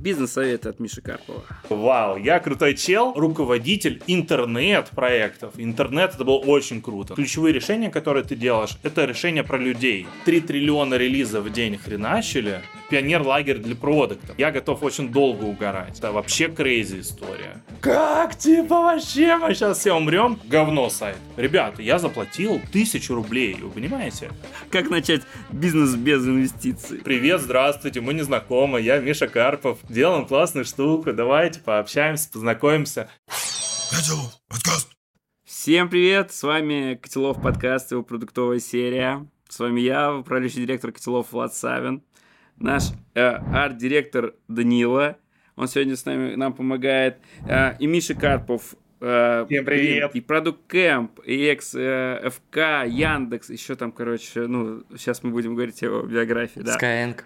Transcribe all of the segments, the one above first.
Бизнес-совет от Миши Карпова. Вау, я крутой чел, руководитель интернет-проектов. Интернет это было очень круто. Ключевые решения, которые ты делаешь, это решения про людей. 3 триллиона релизов в день хреначили. Пионер-лагерь для продуктов. Я готов очень долго угорать. Это вообще крейзи история. Как типа вообще мы сейчас все умрем? Говно сайт. Ребята, я заплатил тысячу рублей, вы понимаете? Как начать бизнес без инвестиций? Привет, здравствуйте, мы не знакомы, я Миша Карпов. Делаем классную штуку, давайте пообщаемся, познакомимся. подкаст. Всем привет, с вами Котелов подкаст, его продуктовая серия. С вами я, управляющий директор Котелов Влад Савин наш э, арт-директор Данила. Он сегодня с нами нам помогает. Э, и Миша Карпов. Э, Всем привет. И, и Продукт Кэмп, и Экс, э, ФК, Яндекс. Еще там, короче, ну, сейчас мы будем говорить о биографии. Да. Skyeng.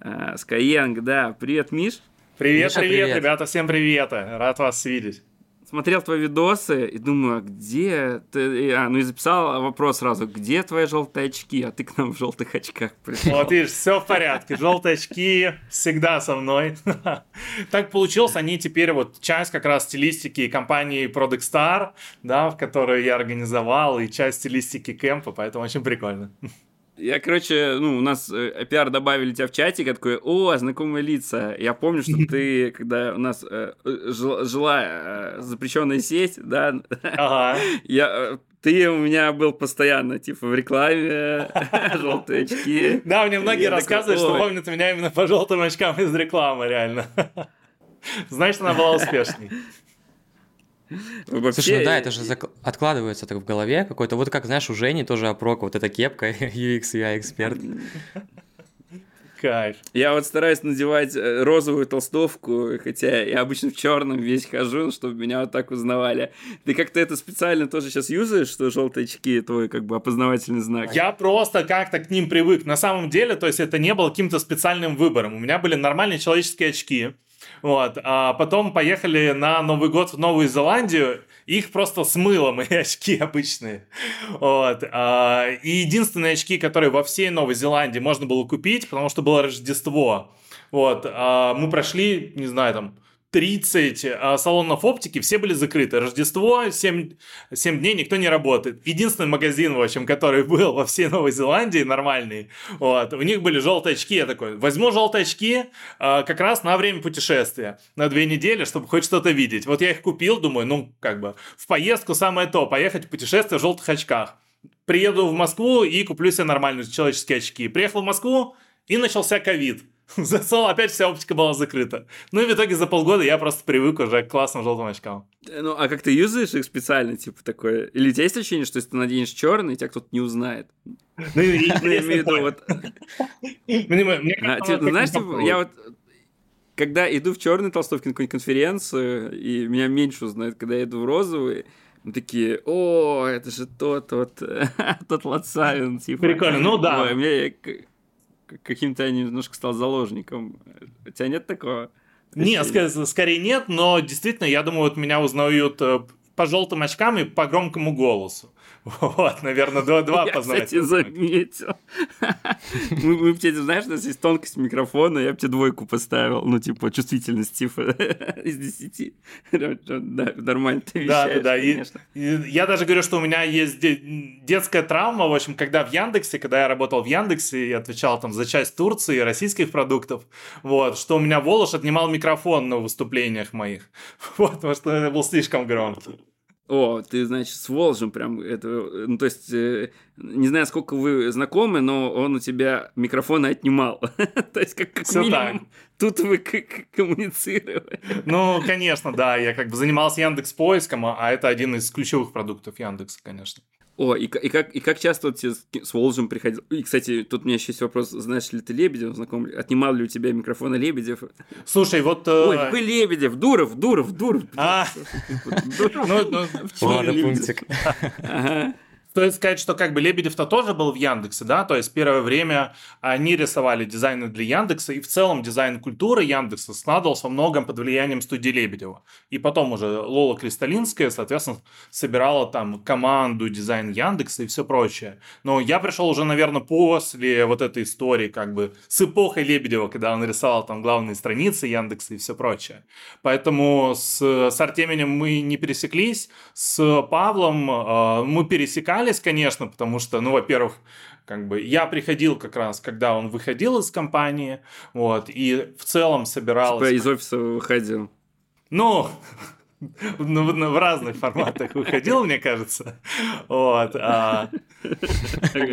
Э, Skyeng, да. Привет, Миш. Привет, Миша, привет, привет, ребята, всем привет. Рад вас видеть смотрел твои видосы и думаю, а где ты... А, ну и записал вопрос сразу, где твои желтые очки? А ты к нам в желтых очках пришел. Вот видишь, все в порядке. Желтые очки всегда со мной. Так получилось, они теперь вот часть как раз стилистики компании Product Star, да, в которую я организовал, и часть стилистики кемпа, поэтому очень прикольно. Я, короче, ну, у нас э, пиар добавили тебя в чатик, я такой, о, знакомые лица. Я помню, что ты, когда у нас э, жила э, запрещенная сеть, да, ага. я, э, ты у меня был постоянно, типа, в рекламе, желтые очки. Да, мне многие рассказывают, что помнят меня именно по желтым очкам из рекламы, реально. Значит, она была успешной. Вообще... Слушай, ну да, это же зак... откладывается так в голове какой-то, вот как, знаешь, у Жени тоже опрок, вот эта кепка, UX, UI эксперт. Кайф. Я вот стараюсь надевать э, розовую толстовку, хотя я обычно в черном весь хожу, чтобы меня вот так узнавали. Ты как-то это специально тоже сейчас юзаешь, что желтые очки твой как бы опознавательный знак? Я просто как-то к ним привык. На самом деле, то есть это не было каким-то специальным выбором. У меня были нормальные человеческие очки вот. А потом поехали на Новый год в Новую Зеландию, их просто смыло мои очки обычные. Вот. А, и единственные очки, которые во всей Новой Зеландии можно было купить, потому что было Рождество. Вот. А, мы прошли, не знаю, там, 30 а, салонов оптики, все были закрыты. Рождество, 7, 7 дней никто не работает. Единственный магазин, в общем, который был во всей Новой Зеландии, нормальный, вот, у них были желтые очки. Я такой, возьму желтые очки а, как раз на время путешествия, на две недели, чтобы хоть что-то видеть. Вот я их купил, думаю, ну, как бы, в поездку самое то, поехать в путешествие в желтых очках. Приеду в Москву и куплю себе нормальные человеческие очки. Приехал в Москву, и начался ковид. Засол, опять вся оптика была закрыта. Ну и в итоге за полгода я просто привык уже к классным желтым очкам. Э, ну, а как ты юзаешь их специально, типа такое? Или у тебя есть ощущение, что если ты наденешь черный, тебя кто-то не узнает? Ну, я имею в виду, вот... А, типа, знаешь, типа, я вот когда иду в черной толстовке на какую-нибудь конференцию, и меня меньше узнают, когда я иду в розовый, мы такие, о, это же тот, вот, тот Лацавин, типа. Прикольно, ну да. Ой, мне каким-то я немножко стал заложником. У тебя нет такого? Нет, ск- скорее нет, но действительно, я думаю, вот меня узнают э, по желтым очкам и по громкому голосу. Вот, наверное, два, два я, кстати, заметил. мы, мы тебе, знаешь, у нас есть тонкость микрофона, я бы тебе двойку поставил, ну, типа, чувствительность, типа, из десяти. Да, нормально ты Да, да, да. И, и, я даже говорю, что у меня есть детская травма, в общем, когда в Яндексе, когда я работал в Яндексе и отвечал там за часть Турции и российских продуктов, вот, что у меня Волош отнимал микрофон на выступлениях моих, вот, потому что это был слишком громкий. О, ты, значит, с Волжем прям это, ну, то есть, э, не знаю, сколько вы знакомы, но он у тебя микрофон отнимал. то есть, как, как минимум, тут вы коммуницировали. ну, конечно, да, я как бы занимался Яндекс поиском, а это один из ключевых продуктов Яндекса, конечно. О, и, и, как, и как часто вот тебе с Волжем приходил? И, кстати, тут у меня еще есть вопрос. Знаешь ли ты Лебедев, знаком ли? Отнимал ли у тебя микрофона Лебедев? Слушай, вот... Э, Ой, какой Лебедев? Дуров, Дуров, Дуров. А, ну, ну, Ладно, пунктик. Стоит сказать, что как бы Лебедев-то тоже был в Яндексе, да, то есть первое время они рисовали дизайны для Яндекса, и в целом дизайн культуры Яндекса складывался во многом под влиянием студии Лебедева. И потом уже Лола Кристалинская, соответственно, собирала там команду дизайн Яндекса и все прочее. Но я пришел уже, наверное, после вот этой истории, как бы с эпохой Лебедева, когда он рисовал там главные страницы Яндекса и все прочее. Поэтому с, с Артемием мы не пересеклись, с Павлом э, мы пересекались, менялись, конечно, потому что, ну, во-первых, как бы я приходил как раз, когда он выходил из компании, вот, и в целом собирался... Типа из офиса выходил. Ну, ну, в разных форматах выходил, мне кажется. Вот. А,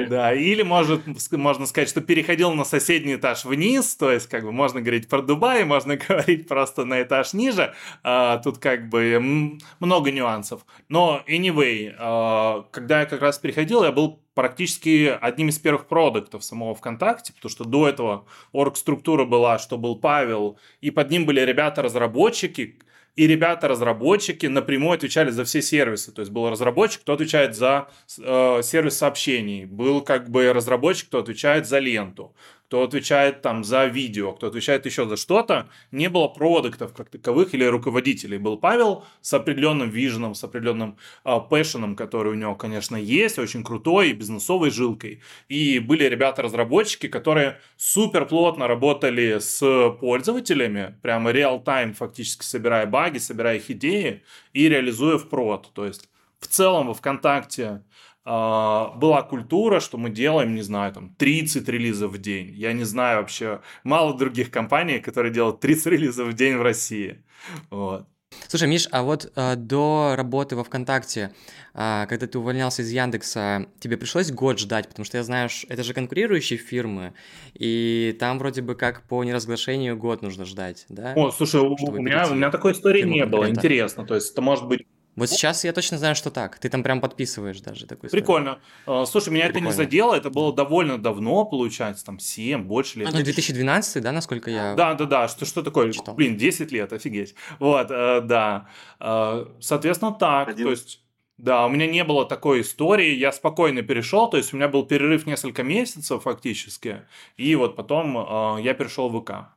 да, или может, можно сказать, что переходил на соседний этаж вниз, то есть как бы можно говорить про Дубай, можно говорить просто на этаж ниже. А, тут как бы много нюансов. Но anyway, а, когда я как раз переходил, я был практически одним из первых продуктов самого ВКонтакте, потому что до этого орг-структура была, что был Павел, и под ним были ребята-разработчики, и ребята-разработчики напрямую отвечали за все сервисы. То есть был разработчик, кто отвечает за э, сервис сообщений, был как бы разработчик, кто отвечает за ленту, кто отвечает там за видео, кто отвечает еще за что-то, не было продуктов как таковых или руководителей. Был Павел с определенным виженом, с определенным э, пэшеном, который у него, конечно, есть, очень крутой, бизнесовой жилкой. И были ребята-разработчики, которые супер плотно работали с пользователями, прямо реал-тайм фактически собирая баги, собирая их идеи и реализуя в прод. То есть в целом во ВКонтакте была культура, что мы делаем, не знаю, там 30 релизов в день. Я не знаю вообще, мало других компаний, которые делают 30 релизов в день в России. Вот. Слушай, Миш, а вот э, до работы во ВКонтакте, э, когда ты увольнялся из Яндекса, тебе пришлось год ждать, потому что я знаю, это же конкурирующие фирмы, и там вроде бы как по неразглашению год нужно ждать, да? О, слушай, у, у меня, у меня такой истории не было, интересно, то есть это может быть вот сейчас я точно знаю, что так. Ты там прям подписываешь даже такой. Прикольно. Историю. Слушай, меня Прикольно. это не задело, это было довольно давно, получается, там 7, больше лет. Ну, 2012, да, насколько я Да, да, да, что, что такое? Читал. Блин, 10 лет, офигеть. Вот, э, да. Э, соответственно, так, Один. то есть... Да, у меня не было такой истории, я спокойно перешел, то есть у меня был перерыв несколько месяцев фактически, и вот потом э, я перешел в ВК.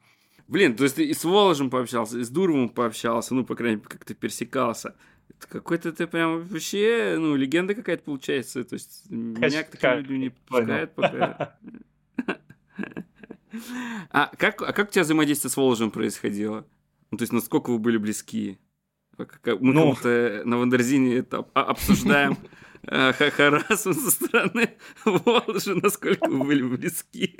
Блин, то есть ты и с Воложем пообщался, и с Дуровым пообщался, ну, по крайней мере, как-то пересекался. Какой-то ты прям вообще, ну, легенда какая-то получается. То есть меня к таким людям не пускают пока. А как, а как у тебя взаимодействие с Воложем происходило? Ну, то есть, насколько вы были близки? Мы ну, как-то на Wonderzine е это обсуждаем э, харассмент со стороны Воложа, насколько вы были близки.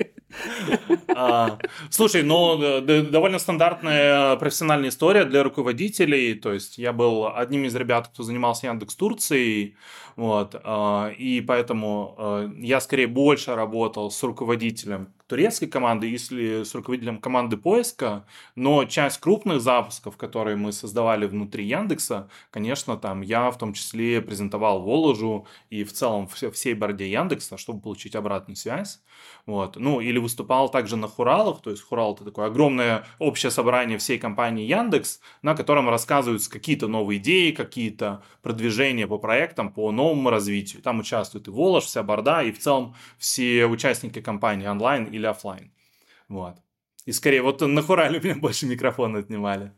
А, слушай, ну, довольно стандартная профессиональная история для руководителей. То есть я был одним из ребят, кто занимался Яндекс Турцией. Вот, а, и поэтому а, я скорее больше работал с руководителем турецкой команды, если с руководителем команды поиска, но часть крупных запусков, которые мы создавали внутри Яндекса, конечно, там я в том числе презентовал Воложу и в целом всей борде Яндекса, чтобы получить обратную связь. Вот. Ну, или выступал также на Хуралах, то есть Хурал это такое огромное общее собрание всей компании Яндекс, на котором рассказываются какие-то новые идеи, какие-то продвижения по проектам, по новому развитию. Там участвует и Волож, вся борда, и в целом все участники компании онлайн или офлайн. Вот. И скорее, вот на Хурале у меня больше микрофона отнимали.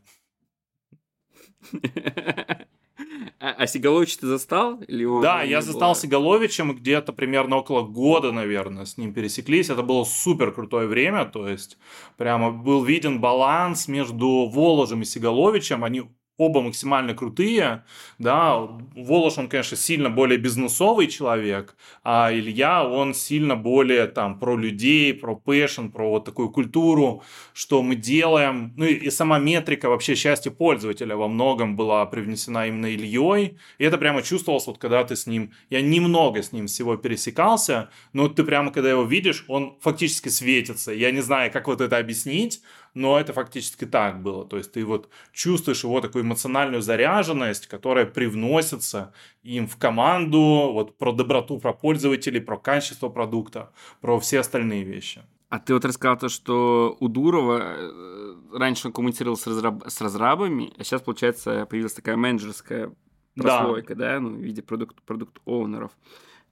А, а Сигалович ты застал? Или его да, я застал было? Сигаловичем где-то примерно около года, наверное, с ним пересеклись. Это было супер крутое время, то есть прямо был виден баланс между Воложем и Сигаловичем. Они оба максимально крутые, да, Волош, он, конечно, сильно более бизнесовый человек, а Илья, он сильно более там про людей, про passion, про вот такую культуру, что мы делаем, ну и, и сама метрика вообще счастья пользователя во многом была привнесена именно Ильей, и это прямо чувствовалось, вот когда ты с ним, я немного с ним всего пересекался, но ты прямо, когда его видишь, он фактически светится, я не знаю, как вот это объяснить, но это фактически так было. То есть ты вот чувствуешь его такую эмоциональную заряженность, которая привносится им в команду, вот про доброту, про пользователей, про качество продукта, про все остальные вещи. А ты вот рассказал то, что у Дурова э, раньше он коммуницировал с, разраб... с разрабами, а сейчас, получается, появилась такая менеджерская прослойка, да, да ну, в виде продукт-оунеров.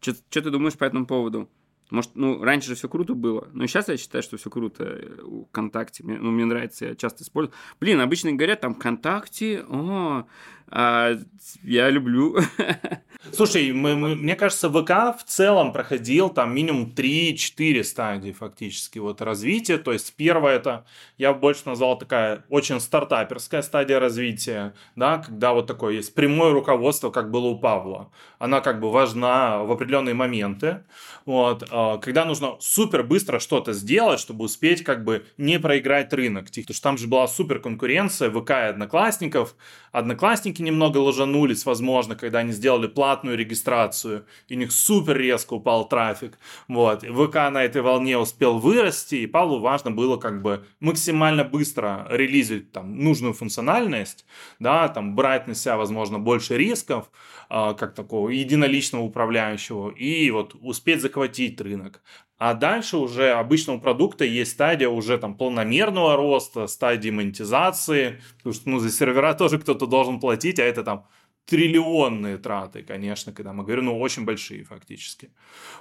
Что ты думаешь по этому поводу? Может, ну, раньше же все круто было, но сейчас я считаю, что все круто э, ВКонтакте. Мне, ну, мне нравится, я часто использую. Блин, обычно говорят там ВКонтакте, о, а я люблю. Слушай, мы, мы, мне кажется, ВК в целом проходил там минимум 3-4 стадии фактически вот развития. То есть первая это, я больше назвал такая очень стартаперская стадия развития, да, когда вот такое есть прямое руководство, как было у Павла. Она как бы важна в определенные моменты. Вот, а, когда нужно супер быстро что-то сделать, чтобы успеть как бы не проиграть рынок. Потому что там же была супер конкуренция ВК и Одноклассников. Одноклассники немного ложанулись, возможно, когда они сделали платную регистрацию, и у них супер резко упал трафик. Вот. ВК на этой волне успел вырасти, и Павлу важно было как бы максимально быстро релизить там нужную функциональность, да, там брать на себя, возможно, больше рисков, э, как такого единоличного управляющего, и вот успеть захватить рынок. А дальше уже обычного продукта есть стадия уже там полномерного роста, стадии монетизации, потому что ну, за сервера тоже кто-то должен платить, а это там триллионные траты, конечно, когда мы говорим, ну, очень большие фактически.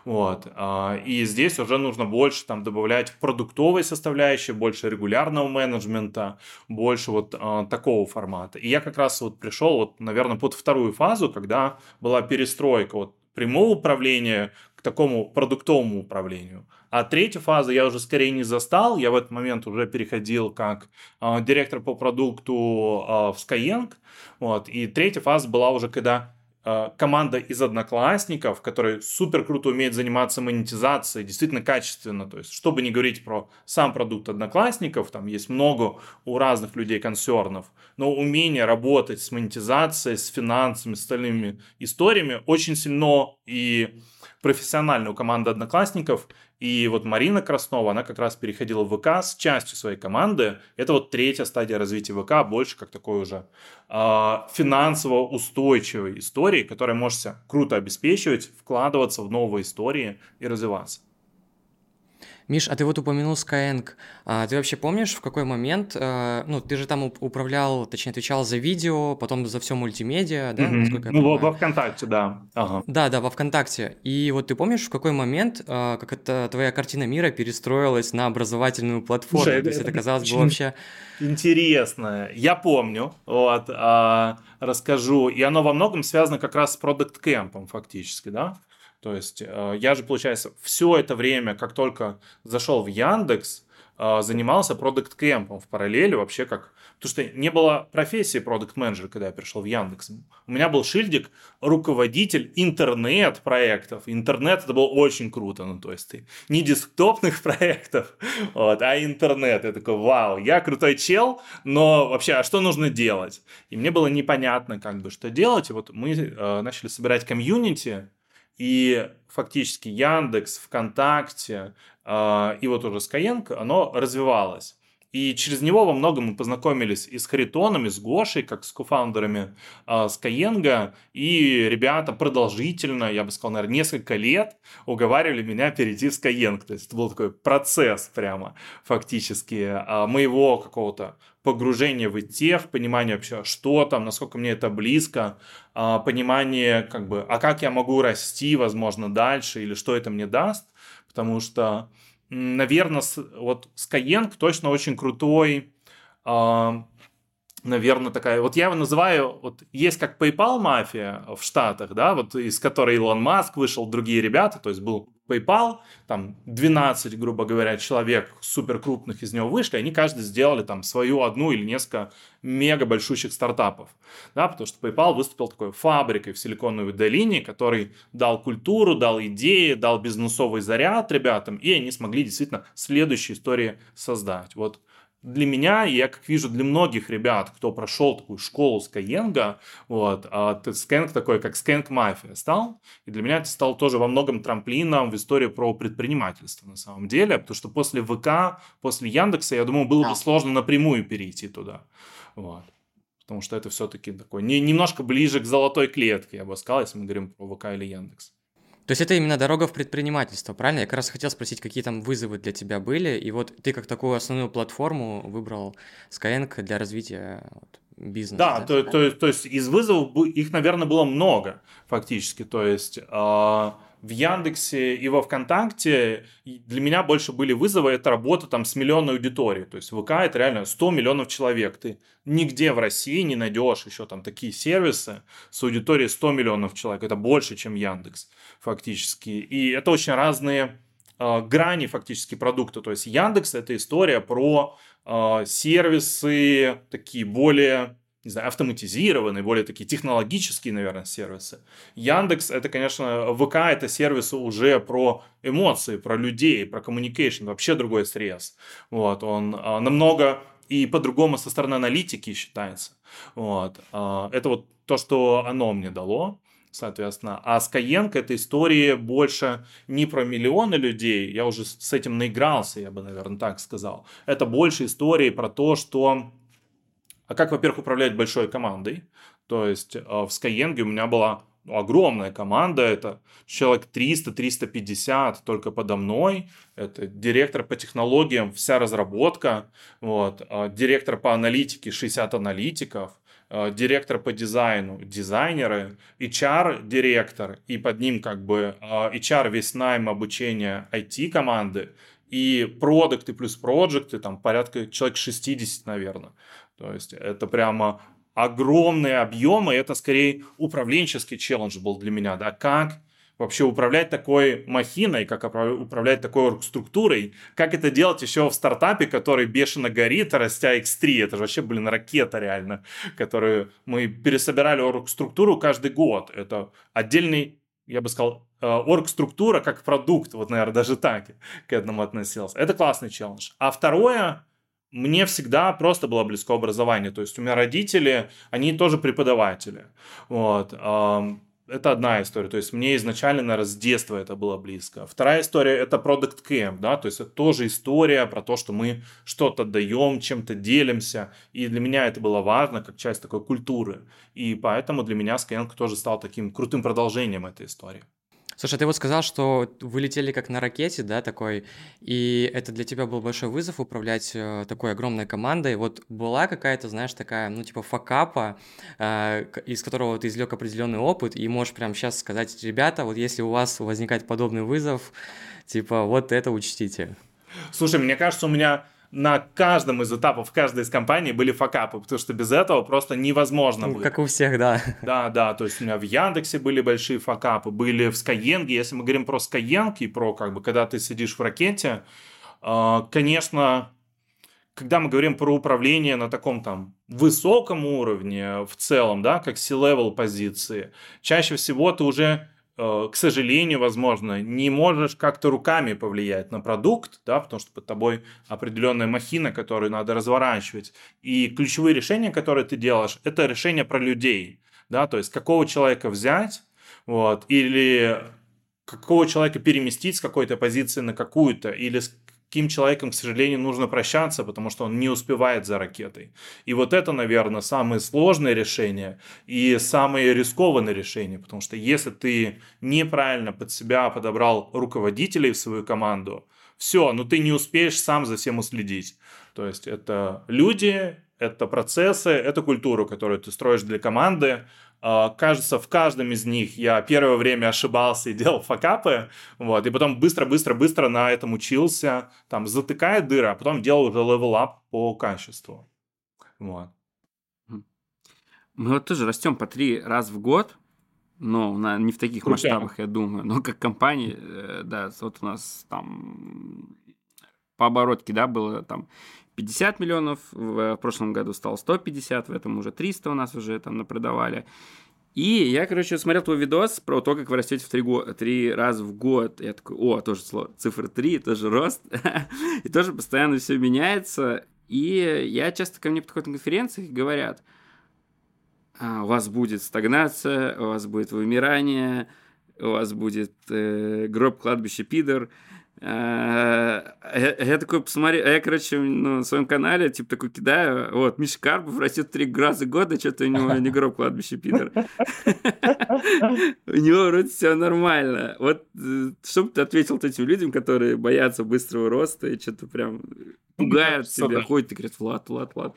Вот. А, и здесь уже нужно больше там добавлять продуктовой составляющей, больше регулярного менеджмента, больше вот а, такого формата. И я как раз вот пришел, вот, наверное, под вторую фазу, когда была перестройка вот прямого управления такому продуктовому управлению. А третью фазу я уже скорее не застал. Я в этот момент уже переходил как э, директор по продукту э, в Skyeng. Вот. И третья фаза была уже, когда э, команда из одноклассников, которые супер круто умеет заниматься монетизацией, действительно качественно. То есть, чтобы не говорить про сам продукт одноклассников, там есть много у разных людей консернов, но умение работать с монетизацией, с финансами, с остальными историями очень сильно и профессиональную команду одноклассников, и вот Марина Краснова, она как раз переходила в ВК с частью своей команды. Это вот третья стадия развития ВК, больше как такой уже э, финансово устойчивой истории, которая может себя круто обеспечивать, вкладываться в новые истории и развиваться. Миш, а ты вот упомянул Skyeng. А ты вообще помнишь, в какой момент, э, ну, ты же там управлял, точнее, отвечал за видео, потом за все мультимедиа, да? Mm-hmm. Ну, во, во ВКонтакте, да. Ага. Да, да, во ВКонтакте. И вот ты помнишь, в какой момент, э, как это твоя картина мира перестроилась на образовательную платформу? Слушай, То есть это, казалось бы, вообще... Интересно. Я помню, вот, а, расскажу. И оно во многом связано как раз с Product Camp, фактически, да? То есть э, я же, получается, все это время, как только зашел в Яндекс, э, занимался продукт кемпом в параллели вообще как... Потому что не было профессии продукт менеджер когда я пришел в Яндекс. У меня был шильдик руководитель интернет-проектов. Интернет это было очень круто. Ну, то есть ты не десктопных проектов, вот, а интернет. Я такой, вау, я крутой чел, но вообще, а что нужно делать? И мне было непонятно, как бы, что делать. И вот мы э, начали собирать комьюнити, и фактически Яндекс, ВКонтакте э, и вот уже Skyeng, оно развивалось. И через него во многом мы познакомились и с Харитоном, и с Гошей, как с кофаундерами э, Skyeng. И ребята продолжительно, я бы сказал, наверное, несколько лет уговаривали меня перейти в Skyeng. То есть это был такой процесс прямо фактически э, моего какого-то погружение в тех, понимание вообще, что там, насколько мне это близко, а, понимание, как бы, а как я могу расти, возможно, дальше, или что это мне даст, потому что, наверное, вот Skyeng точно очень крутой, а, наверное, такая, вот я его называю, вот есть как PayPal мафия в Штатах, да, вот из которой Илон Маск вышел, другие ребята, то есть был PayPal, там 12, грубо говоря, человек супер крупных из него вышли, они каждый сделали там свою одну или несколько мега большущих стартапов, да, потому что PayPal выступил такой фабрикой в Силиконовой долине, который дал культуру, дал идеи, дал бизнесовый заряд ребятам, и они смогли действительно следующие истории создать. Вот для меня, и я как вижу для многих ребят, кто прошел такую школу Skyeng, вот, а Skyeng такой, как Skyeng Mafia стал, и для меня это стал тоже во многом трамплином в историю про предпринимательство на самом деле, потому что после ВК, после Яндекса, я думаю, было бы сложно напрямую перейти туда, вот. Потому что это все-таки такой не, немножко ближе к золотой клетке, я бы сказал, если мы говорим про ВК или Яндекс. То есть это именно дорога в предпринимательство, правильно? Я как раз хотел спросить, какие там вызовы для тебя были, и вот ты как такую основную платформу выбрал Skyeng для развития вот, бизнеса. Да, да? То, то, то есть из вызовов их, наверное, было много фактически. То есть э, в Яндексе и во ВКонтакте для меня больше были вызовы, это работа там с миллионной аудиторией. То есть ВК это реально 100 миллионов человек. Ты нигде в России не найдешь еще там такие сервисы с аудиторией 100 миллионов человек. Это больше, чем Яндекс фактически. И это очень разные э, грани фактически продукта. То есть Яндекс это история про э, сервисы такие более не знаю, автоматизированные, более такие технологические, наверное, сервисы. Яндекс, это, конечно, ВК, это сервисы уже про эмоции, про людей, про communication, вообще другой срез. Вот, он а, намного и по-другому со стороны аналитики считается. Вот, а, это вот то, что оно мне дало соответственно. А Skyeng это история больше не про миллионы людей, я уже с этим наигрался, я бы, наверное, так сказал. Это больше истории про то, что а как, во-первых, управлять большой командой. То есть э, в Skyeng у меня была ну, огромная команда, это человек 300-350 только подо мной, это директор по технологиям, вся разработка, вот, а директор по аналитике, 60 аналитиков, э, директор по дизайну, дизайнеры, HR-директор, и под ним как бы э, HR весь найм обучения IT-команды, и продукты плюс проекты, там порядка человек 60, наверное. То есть это прямо огромные объемы, это скорее управленческий челлендж был для меня, да, как вообще управлять такой махиной, как управлять такой структурой, как это делать еще в стартапе, который бешено горит, растя X3, это же вообще, блин, ракета реально, которую мы пересобирали орг-структуру каждый год, это отдельный, я бы сказал, орг-структура как продукт, вот, наверное, даже так к этому относился. Это классный челлендж. А второе, мне всегда просто было близко образование. То есть у меня родители, они тоже преподаватели. Вот. Это одна история. То есть мне изначально, наверное, с детства это было близко. Вторая история – это Product Camp. Да? То есть это тоже история про то, что мы что-то даем, чем-то делимся. И для меня это было важно, как часть такой культуры. И поэтому для меня Skyeng тоже стал таким крутым продолжением этой истории. Слушай, ты вот сказал, что вы летели как на ракете, да, такой, и это для тебя был большой вызов управлять э, такой огромной командой. Вот была какая-то, знаешь, такая, ну, типа факапа, э, из которого ты извлек определенный опыт, и можешь прямо сейчас сказать, ребята, вот если у вас возникает подобный вызов, типа, вот это учтите. Слушай, мне кажется, у меня на каждом из этапов каждой из компаний были факапы, потому что без этого просто невозможно ну, было. Как у всех, да. Да, да, то есть у меня в Яндексе были большие факапы, были в Skyeng, если мы говорим про Skyeng и про, как бы, когда ты сидишь в ракете, а, конечно, когда мы говорим про управление на таком там высоком уровне в целом, да, как C-level позиции, чаще всего ты уже к сожалению, возможно, не можешь как-то руками повлиять на продукт, да, потому что под тобой определенная махина, которую надо разворачивать. И ключевые решения, которые ты делаешь, это решения про людей, да, то есть какого человека взять, вот, или какого человека переместить с какой-то позиции на какую-то, или с таким человеком, к сожалению, нужно прощаться, потому что он не успевает за ракетой. И вот это, наверное, самое сложное решение и самое рискованное решение, потому что если ты неправильно под себя подобрал руководителей в свою команду, все, ну ты не успеешь сам за всем уследить. То есть это люди, это процессы, это культуру, которую ты строишь для команды, кажется, в каждом из них я первое время ошибался и делал факапы, вот, и потом быстро-быстро-быстро на этом учился, там, затыкая дыры, а потом делал уже level up по качеству. Вот. Мы вот тоже растем по три раза в год, но на, не в таких Крутя. масштабах, я думаю, но как компании, э, да, вот у нас там по оборотке, да, было там 50 миллионов, в прошлом году стало 150, в этом уже 300 у нас уже там напродавали. И я, короче, смотрел твой видос про то, как вы растете в три, го- три раза в год. Я такой, о, тоже слово, цифра 3, тоже рост. и тоже постоянно все меняется. И я часто ко мне подходят на конференциях и говорят, а, у вас будет стагнация, у вас будет вымирание, у вас будет э, гроб, кладбище, пидор, я, я такой посмотрел, я, короче, на своем канале, типа, такой кидаю, вот, Миша Карпов растет три раза года, что-то у него не гроб кладбище, пидор. У него вроде все нормально. Вот э, что бы ты ответил этим людям, которые боятся быстрого роста и что-то прям пугают тебя, ходят и говорят, Влад, Влад, Влад.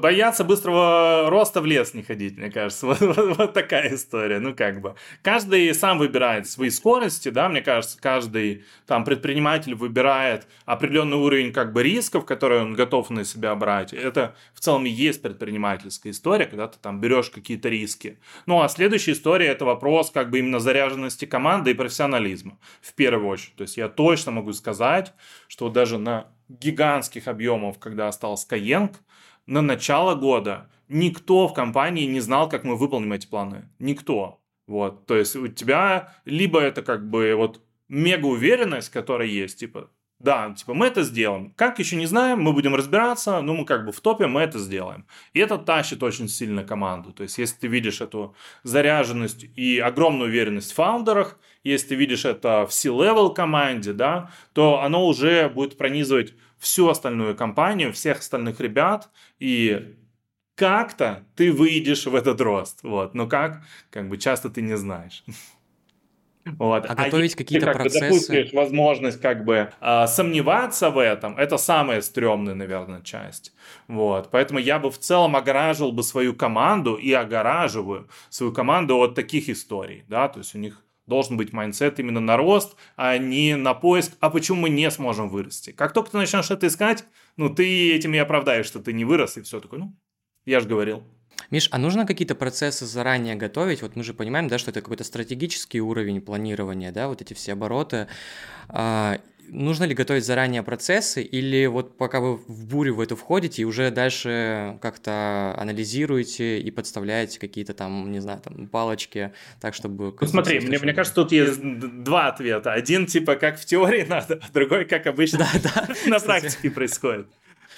Боятся быстрого роста в лес не ходить, мне кажется. Вот, вот, вот такая история, ну как бы. Каждый сам выбирает свои скорости, да, мне кажется, каждый там предприниматель выбирает определенный уровень как бы рисков, которые он готов на себя брать. Это в целом и есть предпринимательская история, когда ты там берешь какие-то риски. Ну а следующая история это вопрос как бы именно заряженности команды и профессионализма в первую очередь. То есть я точно могу сказать, что даже на гигантских объемов, когда стал Skyeng, на начало года никто в компании не знал, как мы выполним эти планы. Никто. Вот, то есть у тебя либо это как бы вот мега уверенность, которая есть, типа, да, типа мы это сделаем. Как еще не знаем, мы будем разбираться, но мы как бы в топе, мы это сделаем. И это тащит очень сильно команду. То есть если ты видишь эту заряженность и огромную уверенность в фаундерах, если ты видишь это в C-level команде, да, то оно уже будет пронизывать всю остальную компанию, всех остальных ребят, и как-то ты выйдешь в этот рост. Вот. Но как, как бы часто ты не знаешь. Вот. А, а готовить какие-то как процессы... Допустишь возможность как бы э, сомневаться в этом, это самая стрёмная, наверное, часть. Вот. Поэтому я бы в целом огораживал бы свою команду и огораживаю свою команду от таких историй. Да? То есть у них должен быть mindset именно на рост, а не на поиск, а почему мы не сможем вырасти. Как только ты начнешь это искать, ну, ты этим и оправдаешь, что ты не вырос, и все такое, ну, я же говорил. Миш, а нужно какие-то процессы заранее готовить? Вот мы же понимаем, да, что это какой-то стратегический уровень планирования, да, вот эти все обороты. А, нужно ли готовить заранее процессы, или вот пока вы в бурю в эту входите, и уже дальше как-то анализируете и подставляете какие-то там, не знаю, там палочки, так, чтобы... Ну смотри, мне, мне кажется, тут есть два ответа. Один типа как в теории надо, а другой как обычно да, да, на практике происходит.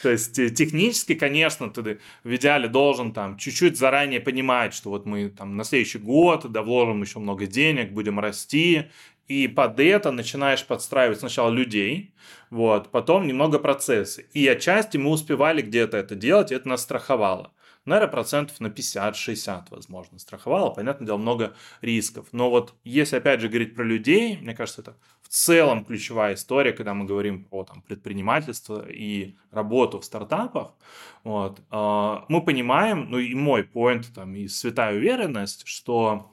То есть э, технически, конечно, ты в идеале должен там чуть-чуть заранее понимать, что вот мы там на следующий год да, вложим еще много денег, будем расти, и под это начинаешь подстраивать сначала людей, вот, потом немного процессы. И отчасти мы успевали где-то это делать, и это нас страховало наверное, процентов на 50-60, возможно, страховала. Понятное дело, много рисков. Но вот если, опять же, говорить про людей, мне кажется, это в целом ключевая история, когда мы говорим о там, предпринимательстве и работу в стартапах. Вот, э, мы понимаем, ну и мой поинт, там, и святая уверенность, что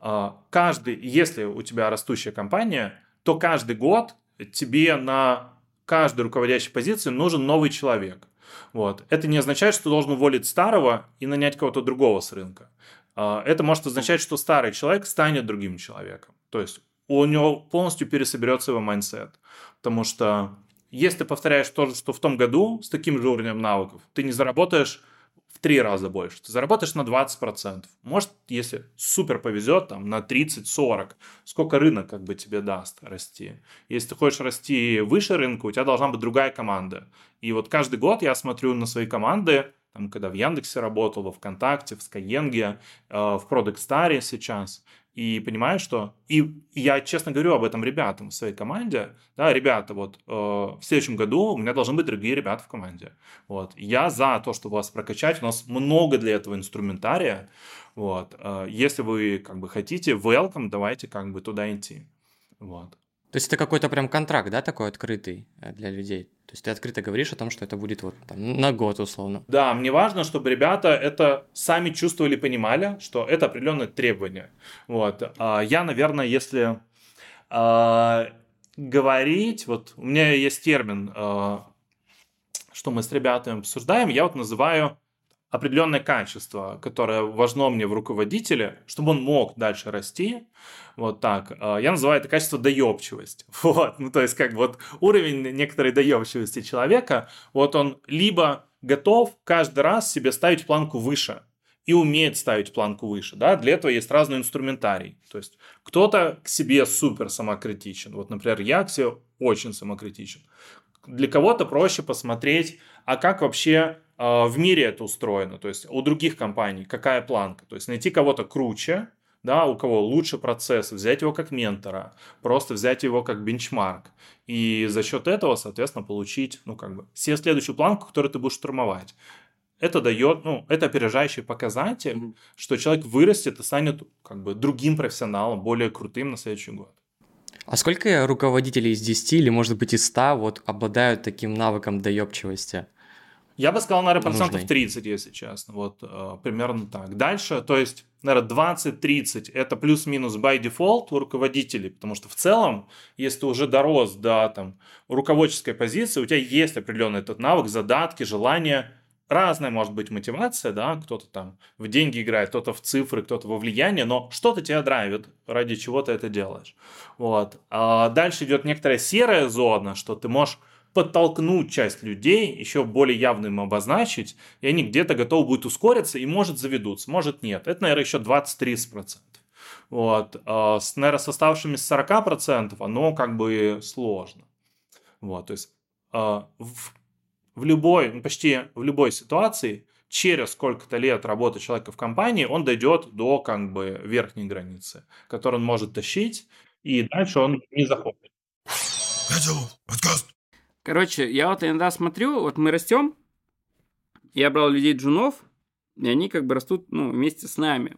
э, каждый, если у тебя растущая компания, то каждый год тебе на каждой руководящей позиции нужен новый человек. Вот. Это не означает, что ты должен уволить старого и нанять кого-то другого с рынка. А, это может означать, что старый человек станет другим человеком. То есть у него полностью пересоберется его mindset. Потому что если ты повторяешь то же, что в том году, с таким же уровнем навыков, ты не заработаешь в три раза больше. Ты заработаешь на 20%. Может, если супер повезет, там, на 30-40. Сколько рынок как бы тебе даст расти. Если ты хочешь расти выше рынка, у тебя должна быть другая команда. И вот каждый год я смотрю на свои команды, там, когда в Яндексе работал, во ВКонтакте, в Skyeng, э, в Product Star сейчас, и понимаю, что... И я честно говорю об этом ребятам в своей команде. Да, ребята, вот э, в следующем году у меня должны быть другие ребята в команде. Вот. Я за то, чтобы вас прокачать. У нас много для этого инструментария. Вот. Э, если вы как бы хотите, welcome, давайте как бы туда идти. Вот. То есть это какой-то прям контракт, да, такой открытый э, для людей? То есть ты открыто говоришь о том, что это будет вот там, на год условно. Да, мне важно, чтобы ребята это сами чувствовали, понимали, что это определенные требования. Вот. А я, наверное, если а, говорить, вот у меня есть термин, а, что мы с ребятами обсуждаем, я вот называю определенное качество, которое важно мне в руководителе, чтобы он мог дальше расти. Вот так. А, я называю это качество доебчивость. Вот. Ну, то есть, как вот уровень некоторой доебчивости человека, вот он либо готов каждый раз себе ставить планку выше, и умеет ставить планку выше. Да? Для этого есть разный инструментарий. То есть кто-то к себе супер самокритичен. Вот, например, я к себе очень самокритичен. Для кого-то проще посмотреть, а как вообще в мире это устроено, то есть у других компаний какая планка, то есть найти кого-то круче, да, у кого лучше процесс, взять его как ментора, просто взять его как бенчмарк, и за счет этого, соответственно, получить, ну, как бы, все следующую планку, которую ты будешь штурмовать. это дает, ну, это опережающий показатель, mm-hmm. что человек вырастет и станет как бы другим профессионалом, более крутым на следующий год. А сколько руководителей из 10 или, может быть, из 100 вот обладают таким навыком доебчивости? Я бы сказал, наверное, процентов 30, если честно. Вот э, примерно так. Дальше, то есть, наверное, 20-30 это плюс-минус by default у руководителей, потому что в целом, если ты уже дорос до там, руководческой позиции, у тебя есть определенный этот навык, задатки, желание, разная может быть мотивация, да, кто-то там в деньги играет, кто-то в цифры, кто-то во влияние, но что-то тебя драйвит, ради чего ты это делаешь. Вот. А дальше идет некоторая серая зона, что ты можешь подтолкнуть часть людей, еще более явно им обозначить, и они где-то готовы будут ускориться и, может, заведутся, может, нет. Это, наверное, еще 20-30%. Вот. А с, наверное, с оставшимися 40% оно как бы сложно. Вот, то есть а, в, в любой, ну, почти в любой ситуации через сколько-то лет работы человека в компании он дойдет до как бы верхней границы, которую он может тащить, и дальше он не заходит. подкаст. Короче, я вот иногда смотрю, вот мы растем, я брал людей джунов, и они как бы растут ну, вместе с нами.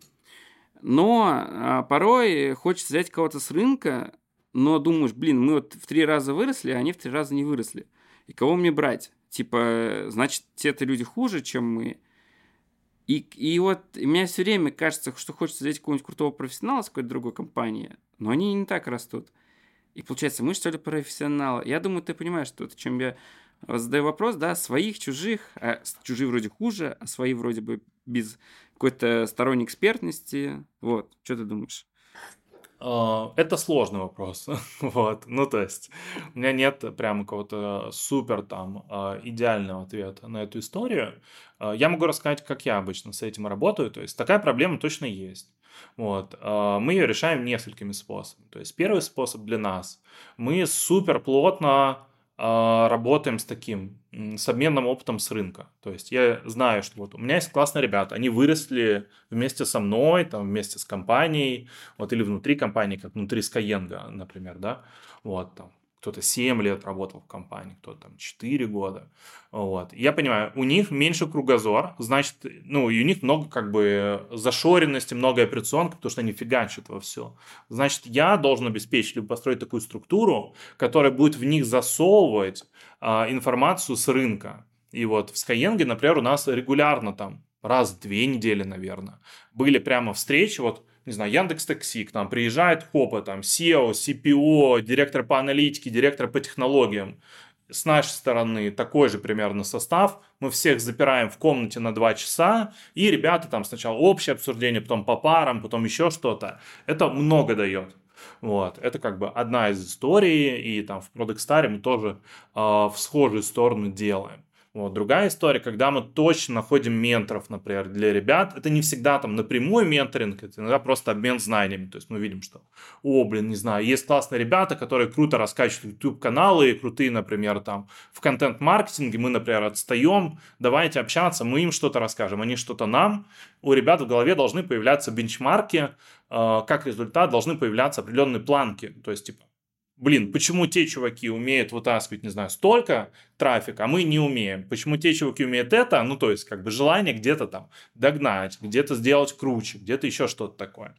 Но а, порой хочется взять кого-то с рынка, но думаешь, блин, мы вот в три раза выросли, а они в три раза не выросли. И кого мне брать? Типа, значит, те-то люди хуже, чем мы. И, и вот мне все время кажется, что хочется взять какого-нибудь крутого профессионала с какой-то другой компании, но они не так растут. И получается, мы что ли профессионалы? Я думаю, ты понимаешь, что это, чем я задаю вопрос, да, своих, чужих, а чужие вроде хуже, а свои вроде бы без какой-то сторонней экспертности. Вот, что ты думаешь? А, это сложный вопрос. вот. Ну, то есть, у меня нет прямо какого-то супер там а, идеального ответа на эту историю. А, я могу рассказать, как я обычно с этим работаю. То есть, такая проблема точно есть. Вот. А, мы ее решаем несколькими способами. То есть первый способ для нас. Мы супер плотно а, работаем с таким, с обменным опытом с рынка. То есть я знаю, что вот у меня есть классные ребята, они выросли вместе со мной, там, вместе с компанией, вот, или внутри компании, как внутри Skyeng, например, да, вот, там, кто-то 7 лет работал в компании, кто-то там 4 года. Вот. Я понимаю, у них меньше кругозор, значит, ну, и у них много как бы зашоренности, много операционки, потому что они фигачат во все. Значит, я должен обеспечить либо построить такую структуру, которая будет в них засовывать а, информацию с рынка. И вот в Skyeng, например, у нас регулярно там раз в две недели, наверное, были прямо встречи, вот не знаю, Яндекс Такси к нам приезжает, хопа, там, SEO, CPO, директор по аналитике, директор по технологиям. С нашей стороны такой же примерно состав. Мы всех запираем в комнате на 2 часа, и ребята там сначала общее обсуждение, потом по парам, потом еще что-то. Это много дает. Вот, это как бы одна из историй, и там в Product Star мы тоже э, в схожую сторону делаем. Вот. Другая история, когда мы точно находим менторов, например, для ребят, это не всегда там напрямую менторинг, это иногда просто обмен знаниями. То есть мы видим, что, о, блин, не знаю, есть классные ребята, которые круто раскачивают YouTube-каналы, крутые, например, там в контент-маркетинге, мы, например, отстаем, давайте общаться, мы им что-то расскажем, они что-то нам. У ребят в голове должны появляться бенчмарки, э, как результат должны появляться определенные планки. То есть, типа, блин, почему те чуваки умеют вытаскивать, не знаю, столько трафика, а мы не умеем? Почему те чуваки умеют это? Ну, то есть, как бы желание где-то там догнать, где-то сделать круче, где-то еще что-то такое.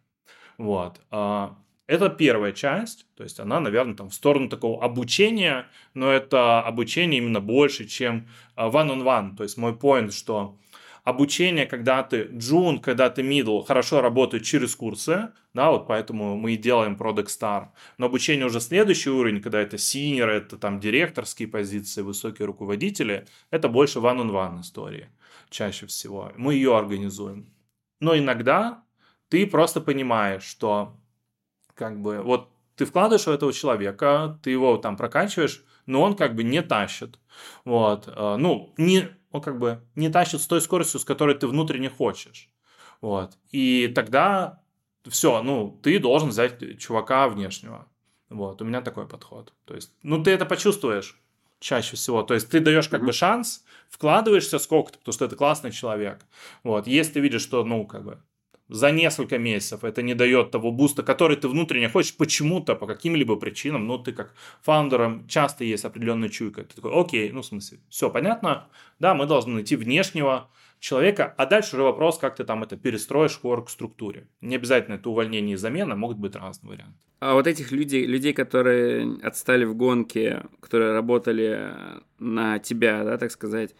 Вот. А, это первая часть, то есть она, наверное, там в сторону такого обучения, но это обучение именно больше, чем а, one-on-one. -on -one. То есть мой point, что Обучение, когда ты джун, когда ты middle, хорошо работают через курсы, да, вот поэтому мы и делаем Product Star. Но обучение уже следующий уровень, когда это senior, это там директорские позиции, высокие руководители, это больше one-on-one истории чаще всего. Мы ее организуем. Но иногда ты просто понимаешь, что как бы вот ты вкладываешь в этого человека, ты его там прокачиваешь, но он как бы не тащит. Вот. Э, ну, не, он как бы не тащит с той скоростью, с которой ты внутренне хочешь. Вот. И тогда все, ну, ты должен взять чувака внешнего. Вот, у меня такой подход. То есть, ну, ты это почувствуешь чаще всего. То есть, ты даешь как mm-hmm. бы шанс, вкладываешься сколько-то, потому что это классный человек. Вот, если ты видишь, что, ну, как бы, за несколько месяцев это не дает того буста, который ты внутренне хочешь почему-то, по каким-либо причинам, ну, ты как фаундером часто есть определенная чуйка. Ты такой, окей, ну, в смысле, все понятно, да, мы должны найти внешнего человека, а дальше уже вопрос, как ты там это перестроишь в орг-структуре. Не обязательно это увольнение и замена, могут быть разные варианты. А вот этих людей, людей, которые отстали в гонке, которые работали на тебя, да, так сказать,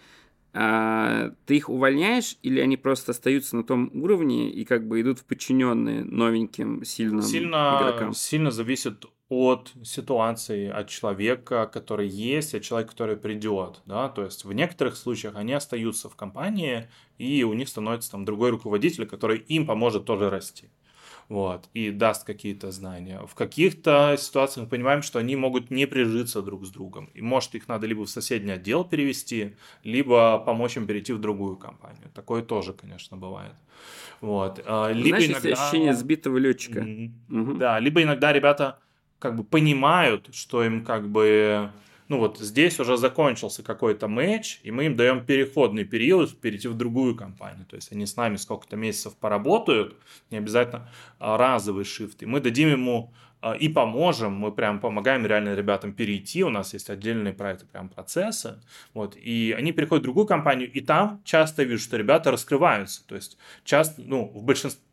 а, ты их увольняешь или они просто остаются на том уровне и как бы идут в подчиненные новеньким сильным сильно, игрокам? Сильно зависит от ситуации, от человека, который есть, от человека, который придет, да, то есть в некоторых случаях они остаются в компании, и у них становится там другой руководитель, который им поможет тоже расти вот, и даст какие-то знания. В каких-то ситуациях мы понимаем, что они могут не прижиться друг с другом, и может их надо либо в соседний отдел перевести, либо помочь им перейти в другую компанию. Такое тоже, конечно, бывает. Вот. А, либо Знаешь, иногда... ощущение сбитого летчика. Mm-hmm. Угу. Да, либо иногда ребята как бы понимают, что им как бы ну вот здесь уже закончился какой-то матч, и мы им даем переходный период перейти в другую компанию. То есть они с нами сколько-то месяцев поработают, не обязательно а, разовый шифт. И мы дадим ему а, и поможем, мы прям помогаем реально ребятам перейти, у нас есть отдельные про это прям процессы, вот, и они переходят в другую компанию, и там часто вижу, что ребята раскрываются, то есть часто, ну, в большинстве,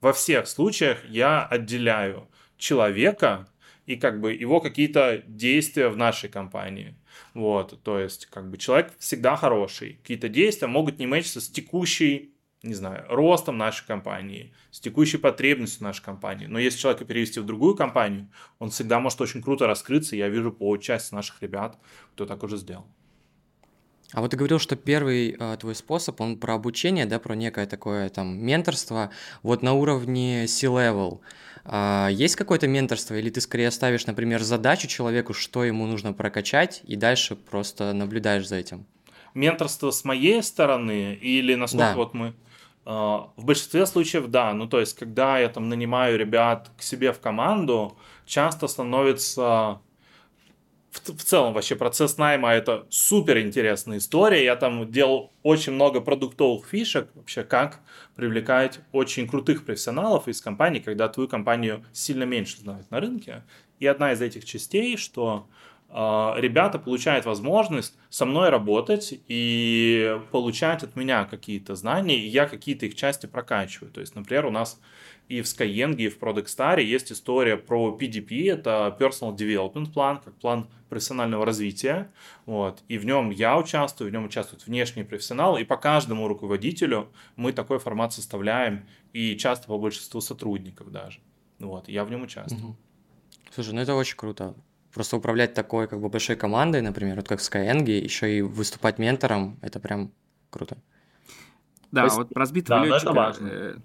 во всех случаях я отделяю человека и как бы его какие-то действия в нашей компании. Вот, то есть как бы человек всегда хороший. Какие-то действия могут не мэчиться с текущей, не знаю, ростом нашей компании, с текущей потребностью нашей компании. Но если человека перевести в другую компанию, он всегда может очень круто раскрыться. Я вижу по части наших ребят, кто так уже сделал. А вот ты говорил, что первый э, твой способ, он про обучение, да, про некое такое там менторство, вот на уровне C-level. А, есть какое-то менторство, или ты скорее ставишь, например, задачу человеку, что ему нужно прокачать, и дальше просто наблюдаешь за этим? Менторство с моей стороны, или насколько да. вот мы... Uh, в большинстве случаев, да. Ну, то есть, когда я там нанимаю ребят к себе в команду, часто становится в, в целом вообще процесс найма это супер интересная история. Я там делал очень много продуктовых фишек, вообще как привлекать очень крутых профессионалов из компании, когда твою компанию сильно меньше знают на рынке. И одна из этих частей, что э, ребята получают возможность со мной работать и получать от меня какие-то знания, и я какие-то их части прокачиваю. То есть, например, у нас и в Skyeng, и в Product Star есть история про PDP, это Personal Development план, как план профессионального развития, вот, и в нем я участвую, в нем участвуют внешние профессионалы, и по каждому руководителю мы такой формат составляем, и часто по большинству сотрудников даже, вот, я в нем участвую. Угу. Слушай, ну это очень круто. Просто управлять такой как бы большой командой, например, вот как в Skyeng, еще и выступать ментором, это прям круто. Да, есть, вот про разбитого да, летчика, это важно.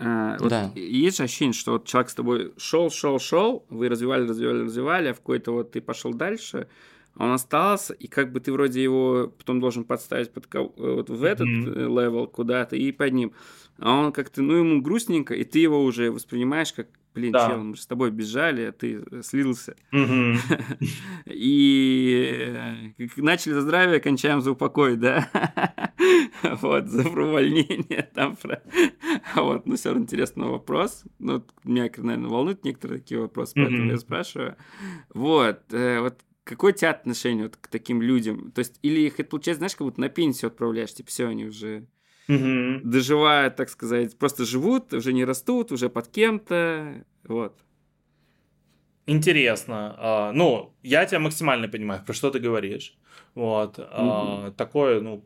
Э, а, вот да. Есть же ощущение, что вот человек с тобой шел, шел, шел, вы развивали, развивали, развивали, а в какой-то вот ты пошел дальше, он остался, и как бы ты вроде его потом должен подставить под, вот в этот mm-hmm. level куда-то и под ним. А он как-то, ну, ему грустненько, и ты его уже воспринимаешь как блин, да. чел, мы же с тобой бежали, а ты слился. И э, начали за здравие, кончаем за упокой, да? Вот, за увольнение там про... Вот, ну, все равно интересный вопрос. Ну, меня, наверное, волнуют некоторые такие вопросы, поэтому я спрашиваю. Вот, э, вот какое у тебя отношение вот к таким людям? То есть, или их, это получается, знаешь, как будто на пенсию отправляешь, типа, все, они уже угу. доживают, так сказать, просто живут, уже не растут, уже под кем-то, вот. Интересно. А, ну, я тебя максимально понимаю, про что ты говоришь. Вот. Угу. Такое, ну,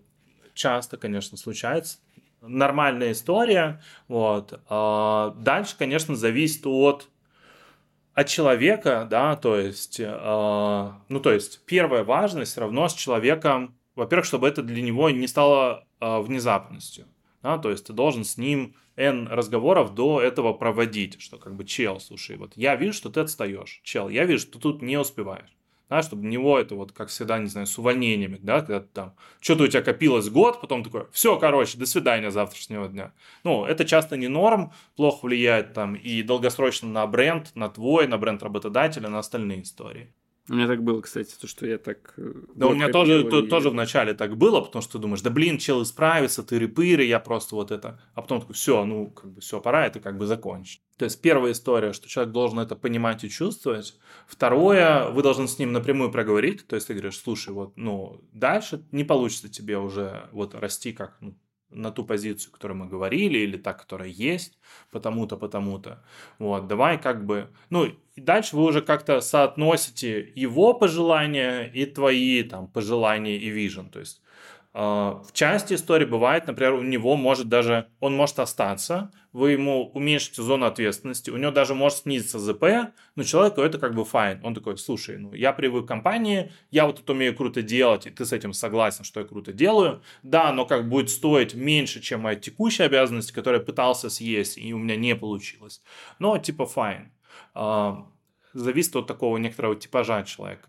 часто, конечно, случается. Нормальная история. Вот. А, дальше, конечно, зависит от от человека, да, то есть, э, ну, то есть, первая важность равно с человеком, во-первых, чтобы это для него не стало э, внезапностью, да, то есть ты должен с ним N разговоров до этого проводить, что как бы, чел, слушай, вот я вижу, что ты отстаешь, чел, я вижу, что тут не успеваешь да, чтобы у него это вот, как всегда, не знаю, с увольнениями, да, когда ты там, что-то у тебя копилось год, потом такой, все, короче, до свидания завтрашнего дня. Ну, это часто не норм, плохо влияет там и долгосрочно на бренд, на твой, на бренд работодателя, на остальные истории. У меня так было, кстати, то, что я так... Э, да, у меня тоже, и... то, тоже в начале так было, потому что ты думаешь, да блин, чел исправится, ты репыры, я просто вот это... А потом такой, все, ну, как бы все, пора это как бы закончить. То есть первая история, что человек должен это понимать и чувствовать. Второе, вы должны с ним напрямую проговорить. То есть ты говоришь, слушай, вот, ну, дальше не получится тебе уже вот расти как ну, на ту позицию, о которой мы говорили, или та, которая есть, потому-то, потому-то. Вот, давай как бы... Ну, и дальше вы уже как-то соотносите его пожелания и твои там пожелания и вижен. То есть в части истории бывает, например, у него может даже, он может остаться, вы ему уменьшите зону ответственности, у него даже может снизиться ЗП, но человеку это как бы файн. Он такой, слушай, ну я привык к компании, я вот это умею круто делать, и ты с этим согласен, что я круто делаю. Да, но как будет стоить меньше, чем моя текущая обязанность, которую я пытался съесть, и у меня не получилось. Но типа fine. А, зависит от такого некоторого типажа человека.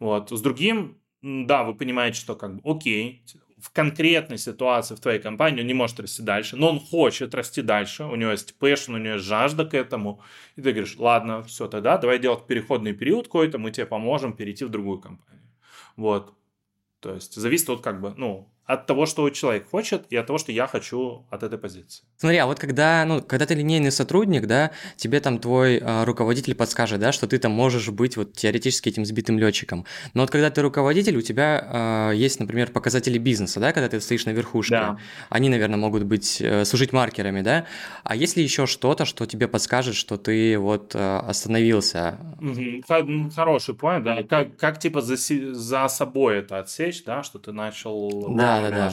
Вот. С другим да, вы понимаете, что как бы окей, в конкретной ситуации в твоей компании он не может расти дальше, но он хочет расти дальше, у него есть passion, у него есть жажда к этому, и ты говоришь, ладно, все, тогда давай делать переходный период какой-то, мы тебе поможем перейти в другую компанию. Вот. То есть зависит от как бы, ну, от того, что человек хочет, и от того, что я хочу от этой позиции. Смотри, а вот когда, ну, когда ты линейный сотрудник, да, тебе там твой э, руководитель подскажет, да, что ты там можешь быть вот теоретически этим сбитым летчиком. Но вот когда ты руководитель, у тебя э, есть, например, показатели бизнеса, да, когда ты стоишь на верхушке. Да. Они, наверное, могут быть э, служить маркерами, да. А есть ли еще что-то, что тебе подскажет, что ты вот э, остановился? Угу. Хороший point, да. Как, как типа за, за собой это отсечь, да, что ты начал да да. Да,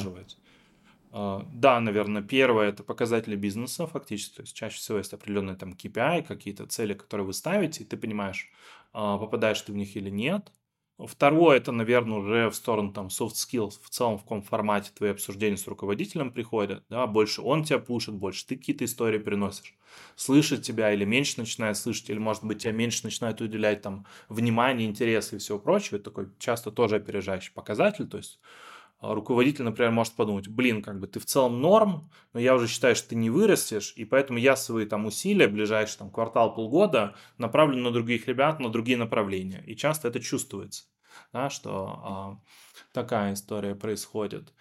да. да, наверное, первое это показатели бизнеса фактически, то есть чаще всего есть определенные там KPI, какие-то цели, которые вы ставите, и ты понимаешь, а, попадаешь ты в них или нет. Второе, это, наверное, уже в сторону там soft skills, в целом в каком формате твои обсуждения с руководителем приходят, да, больше он тебя пушит, больше ты какие-то истории приносишь, слышит тебя или меньше начинает слышать, или, может быть, тебя меньше начинает уделять там внимание, интересы и все прочее, это такой часто тоже опережающий показатель, то есть руководитель, например, может подумать, блин, как бы ты в целом норм, но я уже считаю, что ты не вырастешь, и поэтому я свои там усилия, ближайший там квартал, полгода направлю на других ребят, на другие направления. И часто это чувствуется, да, что а, такая история происходит.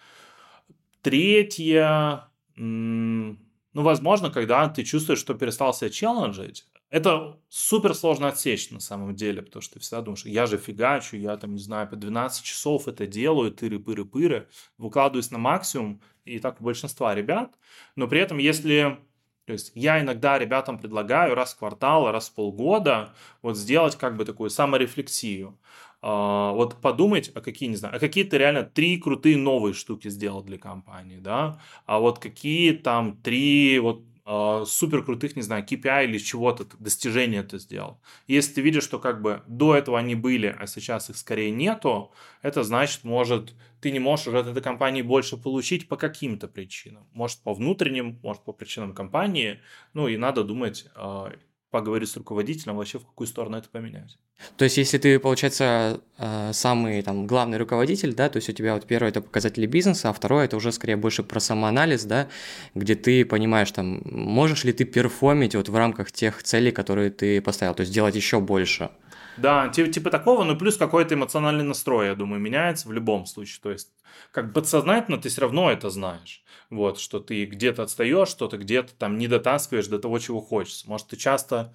Третье, ну, возможно, когда ты чувствуешь, что перестал себя челленджить, это супер сложно отсечь на самом деле, потому что ты всегда думаешь, я же фигачу, я там, не знаю, по 12 часов это делаю, тыры-пыры-пыры, выкладываюсь на максимум, и так у большинства ребят. Но при этом, если то есть я иногда ребятам предлагаю раз в квартал, раз в полгода вот сделать как бы такую саморефлексию. А, вот подумать, а какие, не знаю, а какие ты реально три крутые новые штуки сделал для компании, да, а вот какие там три вот э, супер крутых, не знаю, KPI или чего-то, достижения ты сделал. Если ты видишь, что как бы до этого они были, а сейчас их скорее нету, это значит, может, ты не можешь от этой компании больше получить по каким-то причинам. Может, по внутренним, может, по причинам компании. Ну, и надо думать, э, поговорить с руководителем, вообще в какую сторону это поменять. То есть, если ты, получается, э, самый там главный руководитель, да, то есть у тебя вот первое это показатели бизнеса, а второе это уже скорее больше про самоанализ, да, где ты понимаешь там, можешь ли ты перформить вот в рамках тех целей, которые ты поставил, то есть делать еще больше. Да, типа, типа такого, ну плюс какой-то эмоциональный настрой, я думаю, меняется в любом случае. То есть, как подсознательно ты все равно это знаешь. Вот, что ты где-то отстаешь, что ты где-то там не дотаскиваешь до того, чего хочется. Может, ты часто,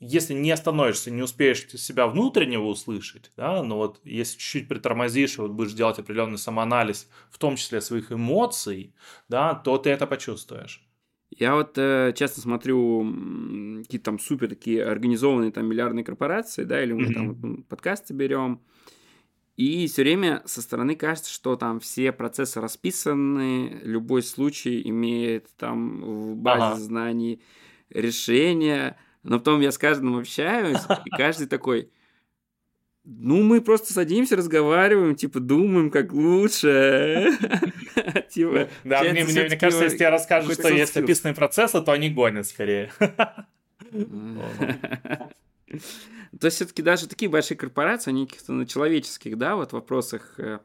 если не остановишься, не успеешь себя внутреннего услышать, да, но вот если чуть-чуть притормозишь и вот будешь делать определенный самоанализ, в том числе своих эмоций, да, то ты это почувствуешь. Я вот э, часто смотрю какие-то там супер такие организованные там миллиардные корпорации, да, или мы mm-hmm. там вот, подкасты берем, и все время со стороны кажется, что там все процессы расписаны, любой случай имеет там в базе ага. знаний решение, но потом я с каждым общаюсь, и каждый такой, ну, мы просто садимся, разговариваем, типа, думаем, как лучше. Типа, да, мне кажется, если я расскажу, что есть описанные процессы, то они гонят скорее. То есть все-таки даже такие большие корпорации, они каких-то на человеческих, да, вот вопросах э,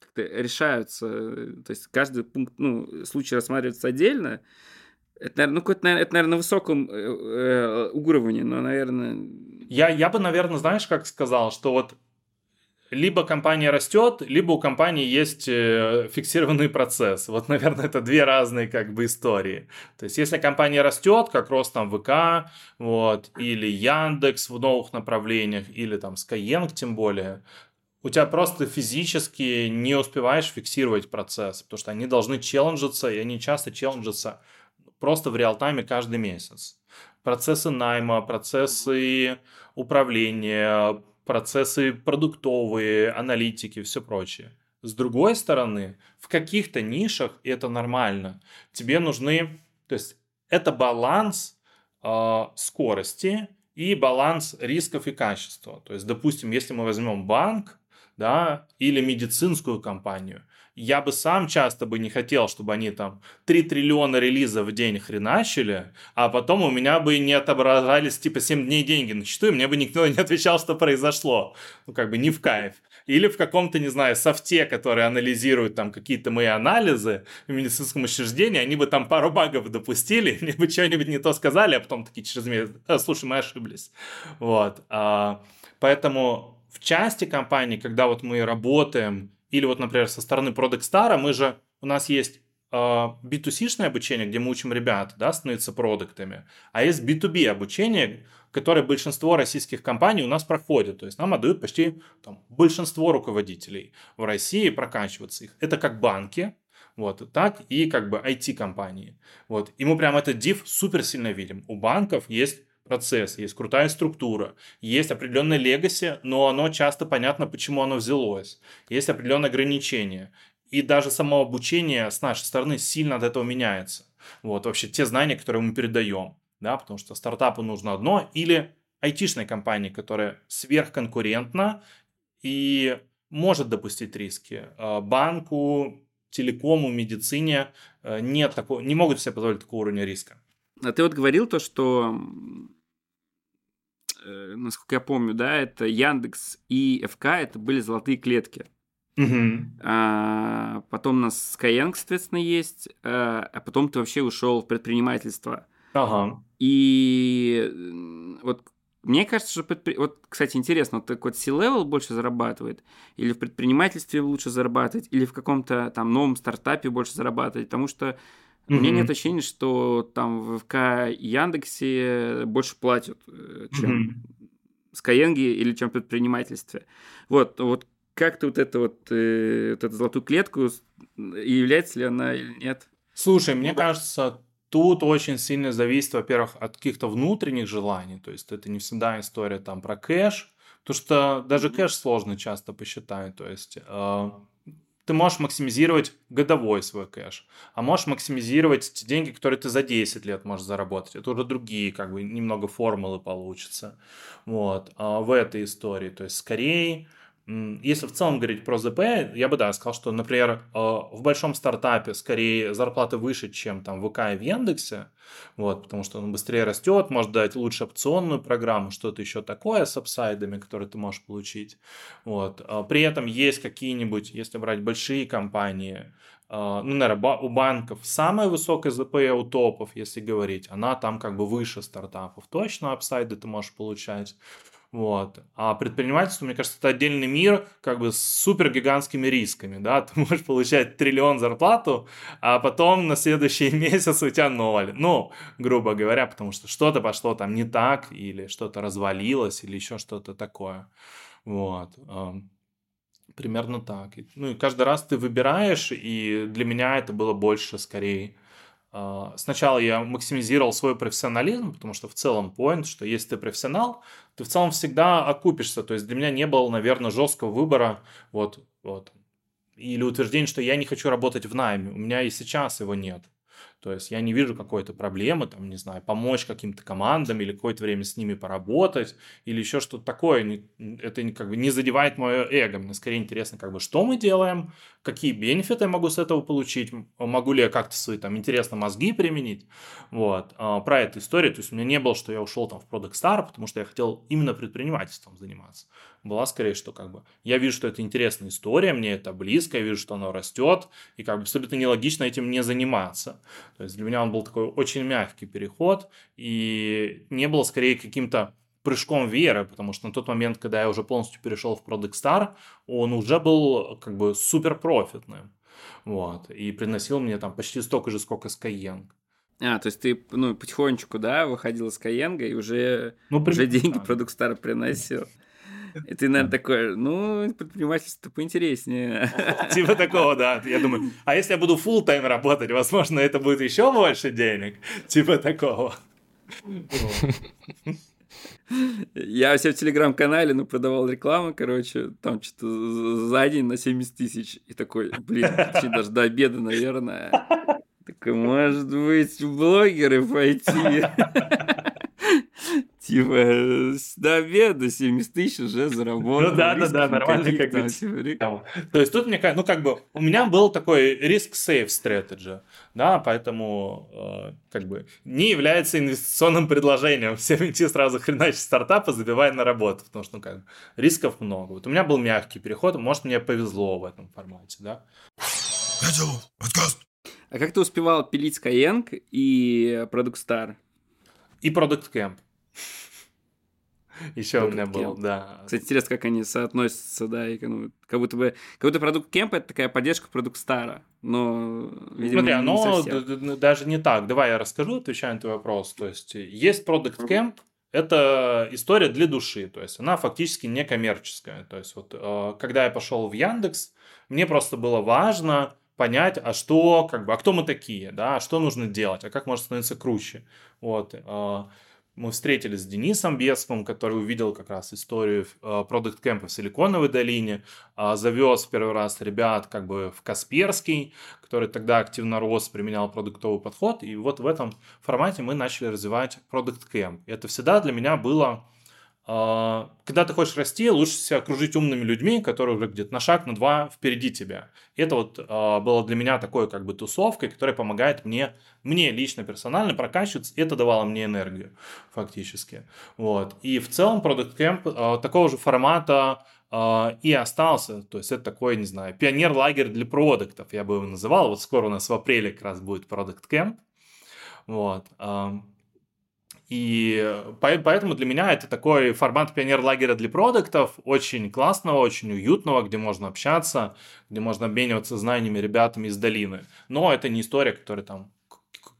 как-то решаются. То есть каждый пункт, ну, случай рассматривается отдельно. Это, наверное, ну, это, наверное, на высоком э, э, уровне, но, наверное... Я, я бы, наверное, знаешь, как сказал, что вот либо компания растет, либо у компании есть э, фиксированный процесс. Вот, наверное, это две разные как бы истории. То есть, если компания растет, как рост там ВК, вот, или Яндекс в новых направлениях, или там Skyeng тем более, у тебя просто физически не успеваешь фиксировать процесс, потому что они должны челленджиться, и они часто челленджатся просто в реал-тайме каждый месяц. Процессы найма, процессы управления, процессы продуктовые, аналитики, все прочее. С другой стороны, в каких-то нишах, это нормально, тебе нужны, то есть это баланс э, скорости и баланс рисков и качества. То есть, допустим, если мы возьмем банк, да, или медицинскую компанию, я бы сам часто бы не хотел, чтобы они там 3 триллиона релизов в день хреначили, а потом у меня бы не отображались типа 7 дней деньги на счету, и мне бы никто не отвечал, что произошло. Ну, как бы не в кайф. Или в каком-то, не знаю, софте, который анализирует там какие-то мои анализы в медицинском учреждении, они бы там пару багов допустили, мне бы что-нибудь не то сказали, а потом такие через месяц, а, слушай, мы ошиблись. Вот. А, поэтому в части компании, когда вот мы работаем, или вот, например, со стороны Product Star, мы же, у нас есть B2C-шное обучение, где мы учим ребят да, становиться продуктами, а есть B2B обучение, которое большинство российских компаний у нас проходит. То есть нам отдают почти там, большинство руководителей в России прокачиваться их. Это как банки, вот, так и как бы IT-компании. Вот. И мы прям этот div супер сильно видим. У банков есть процесс, есть крутая структура, есть определенное легаси, но оно часто понятно, почему оно взялось. Есть определенные ограничения. И даже само обучение с нашей стороны сильно от этого меняется. Вот вообще те знания, которые мы передаем. Да, потому что стартапу нужно одно, или айтишной компании, которая сверхконкурентна и может допустить риски. А банку, телекому, медицине э, нет такого, не могут себе позволить такого уровня риска. А ты вот говорил то, что, э, насколько я помню, да, это Яндекс и ФК, это были золотые клетки. Угу. А, потом у нас Skyeng, соответственно, есть, а, а потом ты вообще ушел в предпринимательство. Ага. И вот мне кажется, что предпри... вот, кстати, интересно, вот такой вот C-level больше зарабатывает, или в предпринимательстве лучше зарабатывать, или в каком-то там новом стартапе больше зарабатывать, потому что Mm-hmm. У меня нет ощущения, что там в ВК и Яндексе больше платят, э, чем mm-hmm. Skyeng или чем предпринимательстве. Вот, вот как ты вот эту вот, э, вот эту золотую клетку, является ли она или нет? Слушай, мне кажется, тут очень сильно зависит, во-первых, от каких-то внутренних желаний. То есть это не всегда история там про кэш, потому что даже кэш сложно часто посчитать. То есть э, ты можешь максимизировать годовой свой кэш, а можешь максимизировать те деньги, которые ты за 10 лет можешь заработать. Это уже другие, как бы, немного формулы получится. Вот, а в этой истории. То есть, скорее, если в целом говорить про ЗП, я бы, да, сказал, что, например, э, в большом стартапе скорее зарплаты выше, чем там в ВК и в Яндексе, вот, потому что он быстрее растет, может дать лучше опционную программу, что-то еще такое с апсайдами, которые ты можешь получить. Вот. А при этом есть какие-нибудь, если брать большие компании, э, ну, наверное, у банков самая высокая ЗП у топов, если говорить, она там как бы выше стартапов. Точно апсайды ты можешь получать. Вот. А предпринимательство, мне кажется, это отдельный мир, как бы с супер гигантскими рисками, да, ты можешь получать триллион зарплату, а потом на следующий месяц у тебя ноль, ну, грубо говоря, потому что что-то пошло там не так, или что-то развалилось, или еще что-то такое, вот. Примерно так. Ну и каждый раз ты выбираешь, и для меня это было больше скорее сначала я максимизировал свой профессионализм, потому что в целом point, что если ты профессионал, ты в целом всегда окупишься. То есть для меня не было, наверное, жесткого выбора вот, вот, или утверждения, что я не хочу работать в найме. У меня и сейчас его нет. То есть я не вижу какой-то проблемы, там, не знаю, помочь каким-то командам или какое-то время с ними поработать или еще что-то такое. Это как бы не задевает мое эго. Мне скорее интересно, как бы, что мы делаем, какие бенефиты я могу с этого получить, могу ли я как-то свои там интересно мозги применить. Вот. А, про эту историю. То есть у меня не было, что я ушел там в Product Star, потому что я хотел именно предпринимательством заниматься была скорее, что как бы я вижу, что это интересная история, мне это близко, я вижу, что оно растет, и как бы абсолютно нелогично этим не заниматься. То есть для меня он был такой очень мягкий переход, и не было скорее каким-то прыжком веры, потому что на тот момент, когда я уже полностью перешел в Product Star, он уже был как бы супер профитным. Вот, и приносил мне там почти столько же, сколько Skyeng. А, то есть ты, ну, потихонечку, да, выходил из Skyeng и уже, ну, уже деньги Product Star приносил. И ты, наверное, такой, ну, предпринимательство поинтереснее. Типа такого, да. Я думаю, а если я буду full тайм работать, возможно, это будет еще больше денег. Типа такого. Я себе в телеграм-канале, ну, продавал рекламу, короче, там что-то за день на 70 тысяч. И такой, блин, даже до обеда, наверное. Такой, может быть, в блогеры пойти. Типа, до обеда 70 тысяч уже заработал. Ну да, да, да, нормально как бы. Типа, То есть тут мне кажется, ну как бы, у меня был такой риск-сейв strategy, да, поэтому э, как бы не является инвестиционным предложением всем идти сразу хреначить стартапы, забивая на работу, потому что, ну как, рисков много. Вот у меня был мягкий переход, может, мне повезло в этом формате, да. А как ты успевал пилить Skyeng и Product Star? И Product Camp. Еще у меня был, да. Кстати, интересно, как они соотносятся, да, и ну, как будто бы, как будто продукт кемп это такая поддержка продукт стара, но, видимо, Смотри, оно даже не так. Давай я расскажу, отвечаю на твой вопрос. То есть, есть продукт кемп, это история для души, то есть она фактически не коммерческая. То есть вот э, когда я пошел в Яндекс, мне просто было важно понять, а что, как бы, а кто мы такие, да, а что нужно делать, а как можно становиться круче. Вот. Мы встретились с Денисом Бесковым, который увидел как раз историю продукт э, кемпа в Силиконовой долине, а, завез первый раз ребят как бы в Касперский, который тогда активно рос, применял продуктовый подход, и вот в этом формате мы начали развивать продукт кемп. Это всегда для меня было когда ты хочешь расти, лучше себя окружить умными людьми, которые уже где-то на шаг, на два впереди тебя. И это вот а, было для меня такой как бы тусовкой, которая помогает мне, мне лично, персонально прокачиваться. Это давало мне энергию фактически. Вот. И в целом Product Camp а, такого же формата и остался. То есть это такой, не знаю, пионер-лагерь для продуктов, я бы его называл. Вот скоро у нас в апреле как раз будет Product Camp. Вот. И поэтому для меня это такой формат пионер-лагеря для продуктов, очень классного, очень уютного, где можно общаться, где можно обмениваться знаниями ребятами из долины. Но это не история, которая там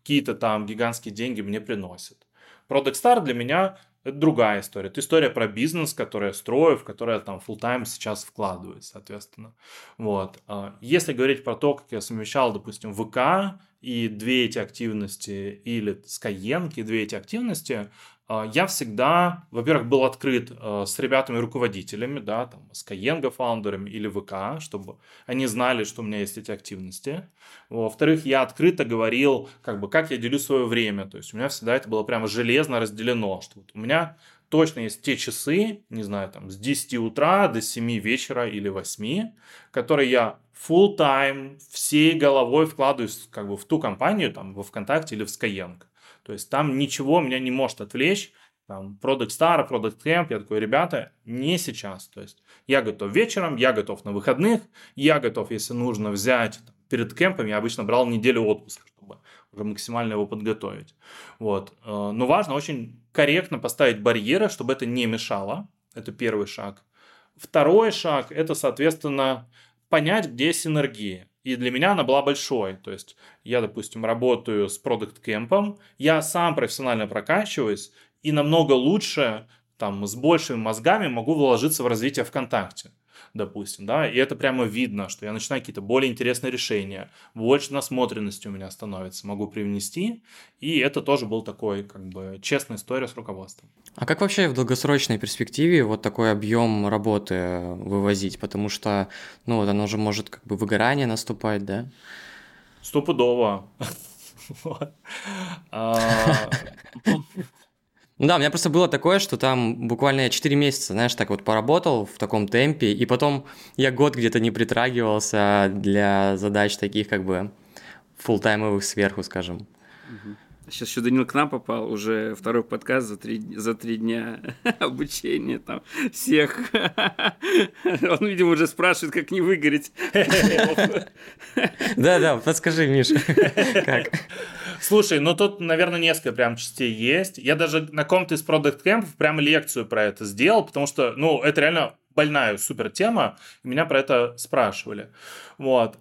какие-то там гигантские деньги мне приносит. Product Star для меня это другая история. Это история про бизнес, который я строю, в который я там full time сейчас вкладываюсь, соответственно. Вот. А если говорить про то, как я совмещал, допустим, ВК и две эти активности, или Skyeng две эти активности, а, я всегда, во-первых, был открыт а, с ребятами-руководителями, да, там, Skyeng фаундерами или ВК, чтобы они знали, что у меня есть эти активности. Во-вторых, я открыто говорил, как бы, как я делю свое время, то есть у меня всегда это было прямо железно разделено, что вот у меня точно есть те часы, не знаю, там, с 10 утра до 7 вечера или 8, которые я full time всей головой вкладываюсь как бы в ту компанию, там, во ВКонтакте или в Skyeng. То есть там ничего меня не может отвлечь, там, Product Star, Product Camp, я такой, ребята, не сейчас. То есть я готов вечером, я готов на выходных, я готов, если нужно взять там, перед кемпом, я обычно брал неделю отпуска, максимально его подготовить. Вот. Э, но важно очень корректно поставить барьеры, чтобы это не мешало. Это первый шаг. Второй шаг – это, соответственно, понять, где синергия. И для меня она была большой. То есть я, допустим, работаю с продукт кемпом, я сам профессионально прокачиваюсь и намного лучше, там, с большими мозгами могу вложиться в развитие ВКонтакте допустим, да, и это прямо видно, что я начинаю какие-то более интересные решения, больше насмотренности у меня становится, могу привнести, и это тоже был такой, как бы, честная история с руководством. А как вообще в долгосрочной перспективе вот такой объем работы вывозить? Потому что, ну, вот оно же может как бы выгорание наступать, да? Стопудово. Ну да, у меня просто было такое, что там буквально я 4 месяца, знаешь, так вот поработал в таком темпе, и потом я год где-то не притрагивался для задач таких как бы фултаймовых сверху, скажем. Сейчас еще Данил к нам попал, уже второй подкаст за три, за три дня обучения там всех. Он, видимо, уже спрашивает, как не выгореть. Да-да, подскажи, Миша, как? Слушай, ну тут, наверное, несколько прям частей есть. Я даже на ком-то из продукт кемпов прям лекцию про это сделал, потому что, ну, это реально больная супер тема, меня про это спрашивали. Вот.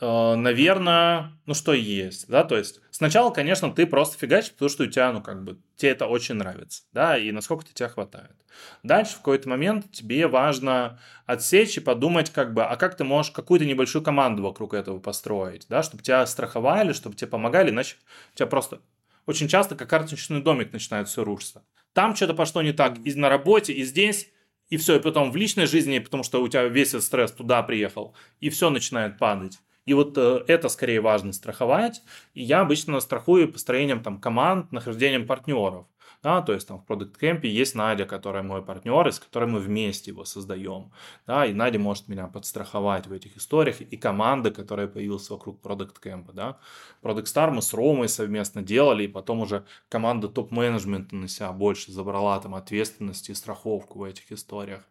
Э, наверное, ну что есть, да, то есть сначала, конечно, ты просто фигачишь, потому что у тебя, ну как бы, тебе это очень нравится, да, и насколько тебе тебя хватает. Дальше в какой-то момент тебе важно отсечь и подумать, как бы, а как ты можешь какую-то небольшую команду вокруг этого построить, да, чтобы тебя страховали, чтобы тебе помогали, иначе у тебя просто очень часто как карточный домик начинает все рушиться. Там что-то пошло не так и на работе, и здесь, и все, и потом в личной жизни, потому что у тебя весь этот стресс туда приехал, и все начинает падать. И вот э, это скорее важно страховать. И я обычно страхую построением там команд, нахождением партнеров. Да, то есть там в Product Camp есть Надя, которая мой партнер, и с которой мы вместе его создаем. Да, и Надя может меня подстраховать в этих историях, и команда, которая появилась вокруг Product Camp. Да. Product Star мы с Ромой совместно делали, и потом уже команда топ-менеджмента на себя больше забрала там ответственность и страховку в этих историях.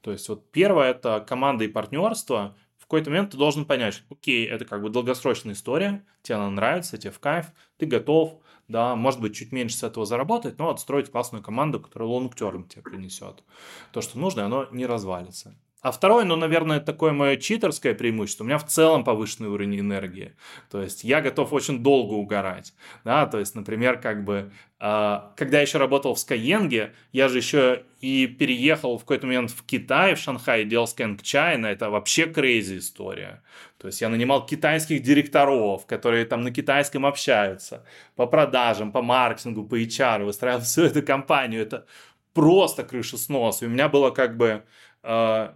То есть вот первое это команда и партнерство, какой-то момент ты должен понять, окей, это как бы долгосрочная история, тебе она нравится, тебе в кайф, ты готов, да, может быть, чуть меньше с этого заработать, но отстроить классную команду, которая long-term тебе принесет то, что нужно, оно не развалится. А второе, ну, наверное, такое мое читерское преимущество. У меня в целом повышенный уровень энергии. То есть я готов очень долго угорать. Да, то есть, например, как бы, э, когда я еще работал в Skyeng, я же еще и переехал в какой-то момент в Китай, в Шанхай, делал Skyeng China. Это вообще крейзи история. То есть я нанимал китайских директоров, которые там на китайском общаются по продажам, по маркетингу, по HR, выстраивал всю эту компанию. Это просто крыша снос. И у меня было как бы э,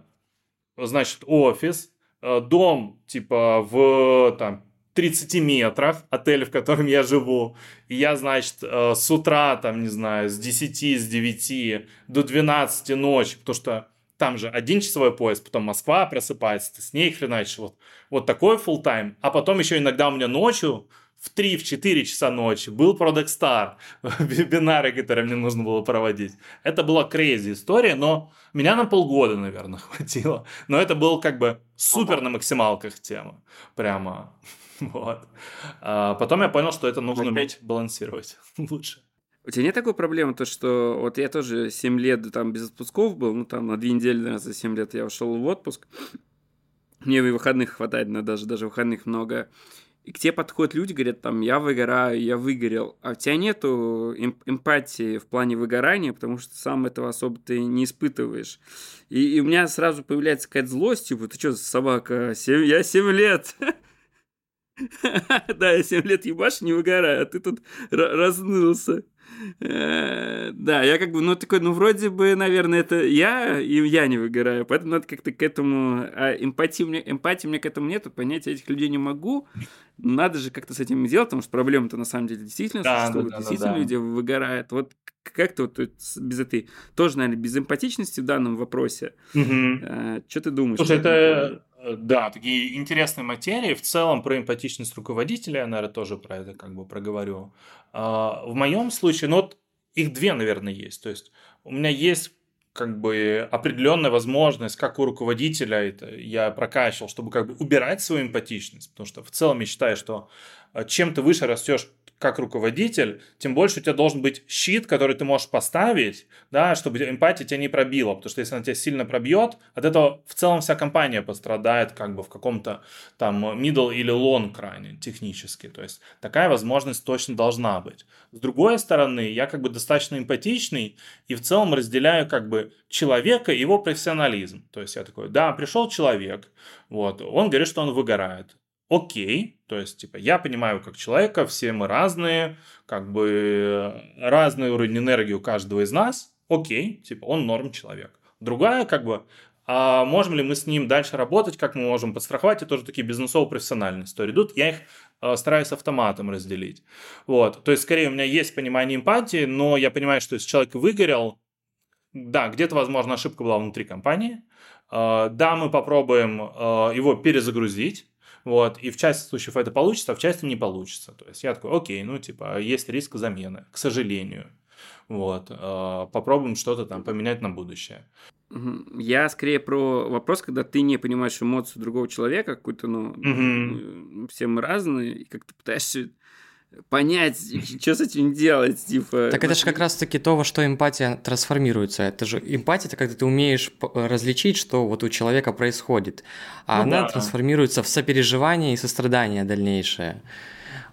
значит, офис, э, дом, типа, в, там, 30 метрах, отель, в котором я живу. И я, значит, э, с утра, там, не знаю, с 10, с 9 до 12 ночи, потому что там же один часовой пояс, потом Москва просыпается, ты с ней хреначишь. Вот, вот такой full тайм А потом еще иногда у меня ночью в 3-4 часа ночи был Product Star, вебинары, которые мне нужно было проводить. Это была crazy история, но меня на полгода, наверное, хватило. Но это был как бы супер на максималках тема. Прямо. Вот. А потом я понял, что это нужно уметь балансировать лучше. У тебя нет такой проблемы, то что вот я тоже 7 лет там без отпусков был, ну там на 2 недели, наверное, за 7 лет я ушел в отпуск. Мне и выходных хватает, но даже, даже выходных много и к тебе подходят люди, говорят, там, я выгораю, я выгорел, а у тебя нету эмпатии в плане выгорания, потому что сам этого особо ты не испытываешь. И, и у меня сразу появляется какая-то злость, типа, ты что, собака, 7, я 7 лет. Да, я 7 лет ебашь, не выгораю, а ты тут разнылся. Э, да, я как бы, ну, такой, ну, вроде бы, наверное, это я, и я не выгораю, поэтому надо как-то к этому... А эмпатии мне, эмпатии мне к этому нету, понять этих людей не могу. Надо же как-то с этим делать, потому что проблема-то на самом деле действительно да, да, да, действительно да, да. люди выгорают. Вот как-то вот без этой, тоже, наверное, без эмпатичности в данном вопросе. Угу. А, что ты думаешь? Слушай, это да, такие интересные материи. В целом про эмпатичность руководителя я, наверное, тоже про это как бы проговорю. А, в моем случае, ну вот их две, наверное, есть. То есть у меня есть как бы определенная возможность, как у руководителя это я прокачивал, чтобы как бы убирать свою эмпатичность, потому что в целом я считаю, что э, чем ты выше растешь как руководитель, тем больше у тебя должен быть щит, который ты можешь поставить, да, чтобы эмпатия тебя не пробила, потому что если она тебя сильно пробьет, от этого в целом вся компания пострадает как бы в каком-то там middle или long крайне технически, то есть такая возможность точно должна быть. С другой стороны, я как бы достаточно эмпатичный и в целом разделяю как бы человека и его профессионализм, то есть я такой, да, пришел человек, вот, он говорит, что он выгорает, окей, то есть, типа, я понимаю как человека, все мы разные, как бы разный уровень энергии у каждого из нас, окей, типа, он норм человек. Другая, как бы, а можем ли мы с ним дальше работать, как мы можем подстраховать, это тоже такие бизнесово-профессиональные истории. Тут я их э, стараюсь автоматом разделить. Вот, то есть, скорее, у меня есть понимание эмпатии, но я понимаю, что если человек выгорел, да, где-то, возможно, ошибка была внутри компании, э, да, мы попробуем э, его перезагрузить, вот, и в части случаев это получится, а в части не получится. То есть я такой, окей, ну, типа, есть риск замены, к сожалению. Вот, э, попробуем что-то там поменять на будущее. Я скорее про вопрос, когда ты не понимаешь эмоцию другого человека, какую-то, ну, угу. все мы разные, и как ты пытаешься понять, что с этим делать, типа. Так это же как раз-таки то, во что эмпатия трансформируется. Это же эмпатия, это когда ты умеешь различить, что вот у человека происходит, а ну, она да. трансформируется в сопереживание и сострадание дальнейшее.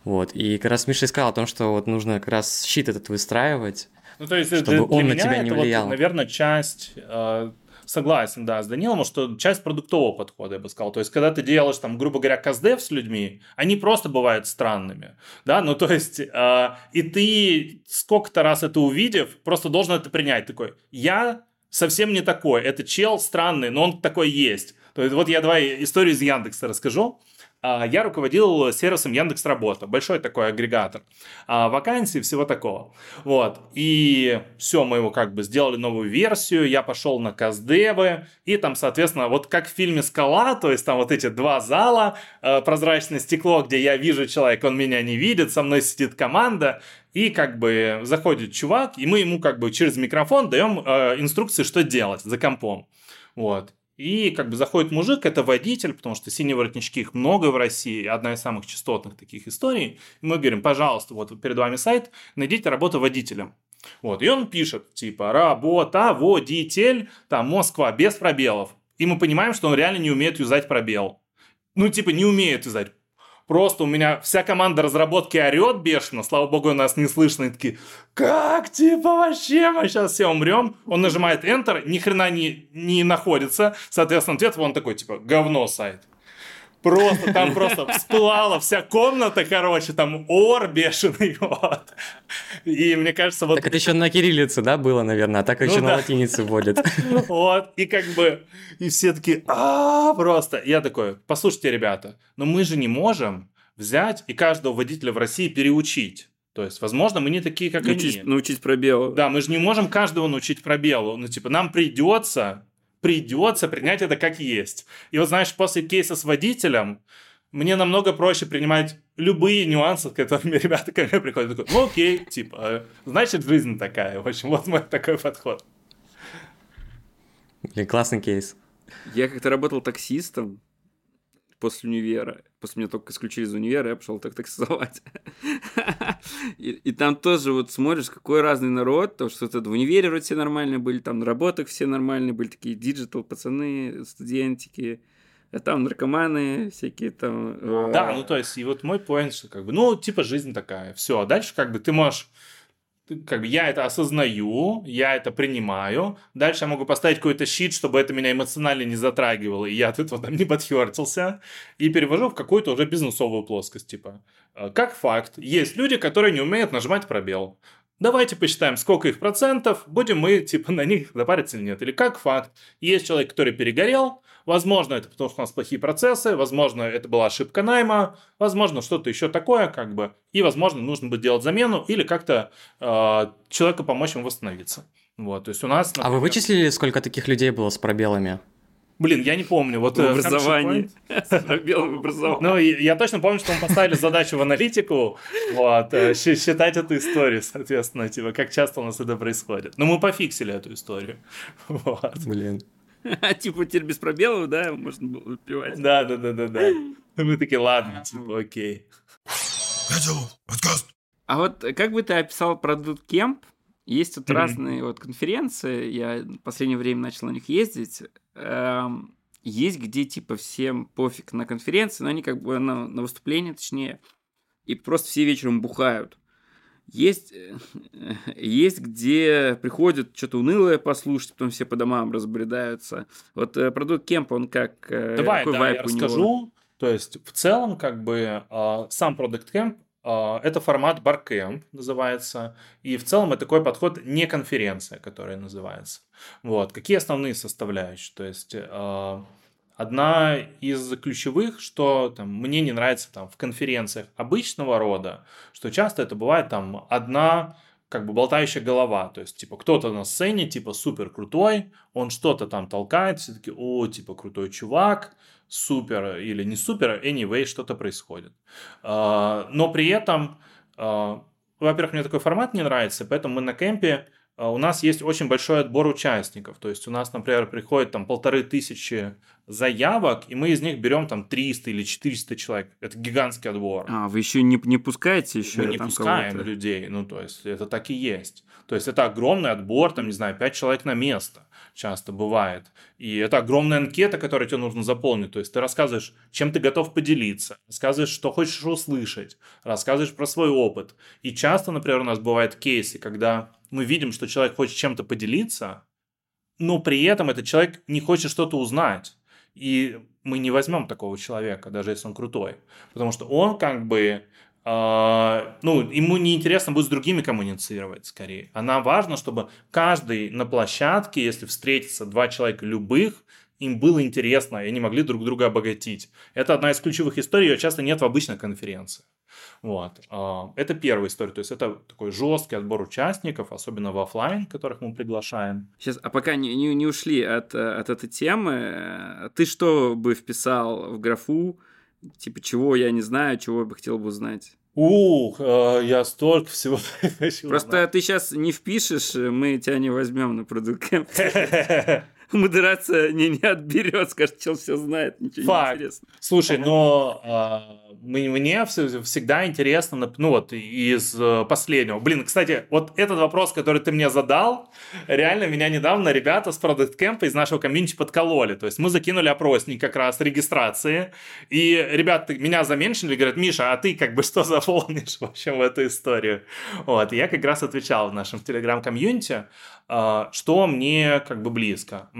Вот. И как раз Миша сказал о том, что вот нужно как раз щит этот выстраивать, ну, то есть чтобы для, он для на тебя не влиял. Вот, наверное, часть э, согласен, да, с Данилом, что часть продуктового подхода, я бы сказал. То есть, когда ты делаешь, там, грубо говоря, каздев с людьми, они просто бывают странными, да, ну, то есть, э, и ты сколько-то раз это увидев, просто должен это принять, такой, я совсем не такой, это чел странный, но он такой есть. То есть, вот я давай историю из Яндекса расскажу. А, я руководил сервисом Яндекс Работа, большой такой агрегатор а, вакансий, всего такого. Вот. И все, мы его как бы сделали новую версию, я пошел на Каздевы, и там, соответственно, вот как в фильме «Скала», то есть там вот эти два зала, а, прозрачное стекло, где я вижу человека, он меня не видит, со мной сидит команда, и как бы заходит чувак, и мы ему как бы через микрофон даем инструкции, что делать за компом. Вот. И как бы заходит мужик, это водитель, потому что синие воротнички их много в России, одна из самых частотных таких историй. И мы говорим, пожалуйста, вот перед вами сайт, найдите работу водителем. Вот, и он пишет, типа, работа, водитель, там, Москва, без пробелов. И мы понимаем, что он реально не умеет юзать пробел. Ну, типа, не умеет юзать. Просто у меня вся команда разработки орет бешено, слава богу, нас не слышно, и такие, как, типа, вообще, мы сейчас все умрем. Он нажимает Enter, ни хрена не, не находится, соответственно, ответ он такой, типа, говно сайт. Просто там просто всплала вся комната, короче, там ор бешеный, вот. И мне кажется, вот... Так это еще на кириллице, да, было, наверное, а так еще ну, на латинице вводят. Вот, и как бы, и все такие, а просто. Я такой, послушайте, ребята, но мы же не можем взять и каждого водителя в России переучить. То есть, возможно, мы не такие, как научить, они. Научить пробелу. Да, мы же не можем каждого научить пробелу. Ну, типа, нам придется придется принять это как есть. И вот знаешь, после кейса с водителем, мне намного проще принимать любые нюансы, с которыми ребята ко мне приходят. Такой, ну окей, типа, значит, жизнь такая. В общем, вот мой такой подход. Блин, классный кейс. Я как-то работал таксистом, после универа. После меня только исключили из универа, я пошел так таксовать. и, там тоже вот смотришь, какой разный народ, то что это в универе вроде все нормальные были, там на работах все нормальные были, такие digital пацаны, студентики, а там наркоманы всякие там. Да, ну то есть, и вот мой поинт, что как бы, ну, типа жизнь такая, все, а дальше как бы ты можешь как бы я это осознаю, я это принимаю. Дальше я могу поставить какой-то щит, чтобы это меня эмоционально не затрагивало, и я от этого там не подхвертился. И перевожу в какую-то уже бизнесовую плоскость, типа. Э, как факт, есть люди, которые не умеют нажимать пробел. Давайте посчитаем, сколько их процентов, будем мы, типа, на них запариться или нет. Или как факт, есть человек, который перегорел, Возможно, это потому что у нас плохие процессы, возможно, это была ошибка найма, возможно, что-то еще такое, как бы, и, возможно, нужно будет делать замену или как-то э, человеку помочь ему восстановиться. Вот, то есть у нас... Например... А вы вычислили, сколько таких людей было с пробелами? Блин, я не помню. Вот, в э, образовании. В Ну, я точно помню, что мы поставили задачу в аналитику, вот, э, считать эту историю, соответственно, типа, как часто у нас это происходит. Но мы пофиксили эту историю. Вот. Блин. Типа теперь без пробелов, да, можно было пивать. Да, да, да, да, да. Мы такие, ладно, типа, окей. А вот как бы ты описал продукт кемп? Есть тут разные вот конференции, я в последнее время начал на них ездить. Эм, есть где типа всем пофиг на конференции, но они как бы на, на выступление, точнее, и просто все вечером бухают. Есть, э, есть где приходят что-то унылое послушать, потом все по домам разбредаются. Вот э, продукт кемп, он как... Э, Давай, какой да, я расскажу. Него? То есть, в целом, как бы, сам продукт кемп это формат Barcamp называется, и в целом это такой подход не конференция, которая называется. Вот. Какие основные составляющие? То есть Одна из ключевых, что там, мне не нравится там, в конференциях обычного рода, что часто это бывает там одна как бы болтающая голова, то есть, типа, кто-то на сцене, типа, супер крутой, он что-то там толкает, все таки о, типа, крутой чувак, супер или не супер, anyway, что-то происходит. А, но при этом, а, во-первых, мне такой формат не нравится, поэтому мы на кемпе а, у нас есть очень большой отбор участников. То есть у нас, например, приходит там полторы тысячи заявок, и мы из них берем там 300 или 400 человек. Это гигантский отбор. А, вы еще не, не пускаете еще? Мы не пускаем людей, ну, то есть это так и есть. То есть это огромный отбор, там, не знаю, 5 человек на место часто бывает. И это огромная анкета, которую тебе нужно заполнить. То есть ты рассказываешь, чем ты готов поделиться, рассказываешь, что хочешь услышать, рассказываешь про свой опыт. И часто, например, у нас бывают кейсы, когда мы видим, что человек хочет чем-то поделиться, но при этом этот человек не хочет что-то узнать. И мы не возьмем такого человека, даже если он крутой. Потому что он как бы Uh, ну, ему неинтересно будет с другими коммуницировать скорее. А нам важно, чтобы каждый на площадке, если встретится два человека любых, им было интересно, и они могли друг друга обогатить. Это одна из ключевых историй, ее часто нет в обычных конференциях. Вот. А, это первая история, то есть это такой жесткий отбор участников, особенно в офлайн, которых мы приглашаем. Сейчас, а пока не, не, не ушли от, от этой темы, ты что бы вписал в графу, типа чего я не знаю, чего бы хотел бы узнать? Ух, э, я столько всего хочу Просто узнать. ты сейчас не впишешь, мы тебя не возьмем на продукт модерация не, не отберет, скажет, чел все знает, ничего Факт. не интересно. Слушай, но а, мне всегда интересно, ну вот из э, последнего. Блин, кстати, вот этот вопрос, который ты мне задал, реально меня недавно ребята с Product Camp из нашего комьюнити подкололи. То есть мы закинули опросник как раз регистрации, и ребята меня заменшили, говорят, Миша, а ты как бы что заполнишь вообще в эту историю? Вот, я как раз отвечал в нашем телеграм-комьюнити, что мне как бы близко.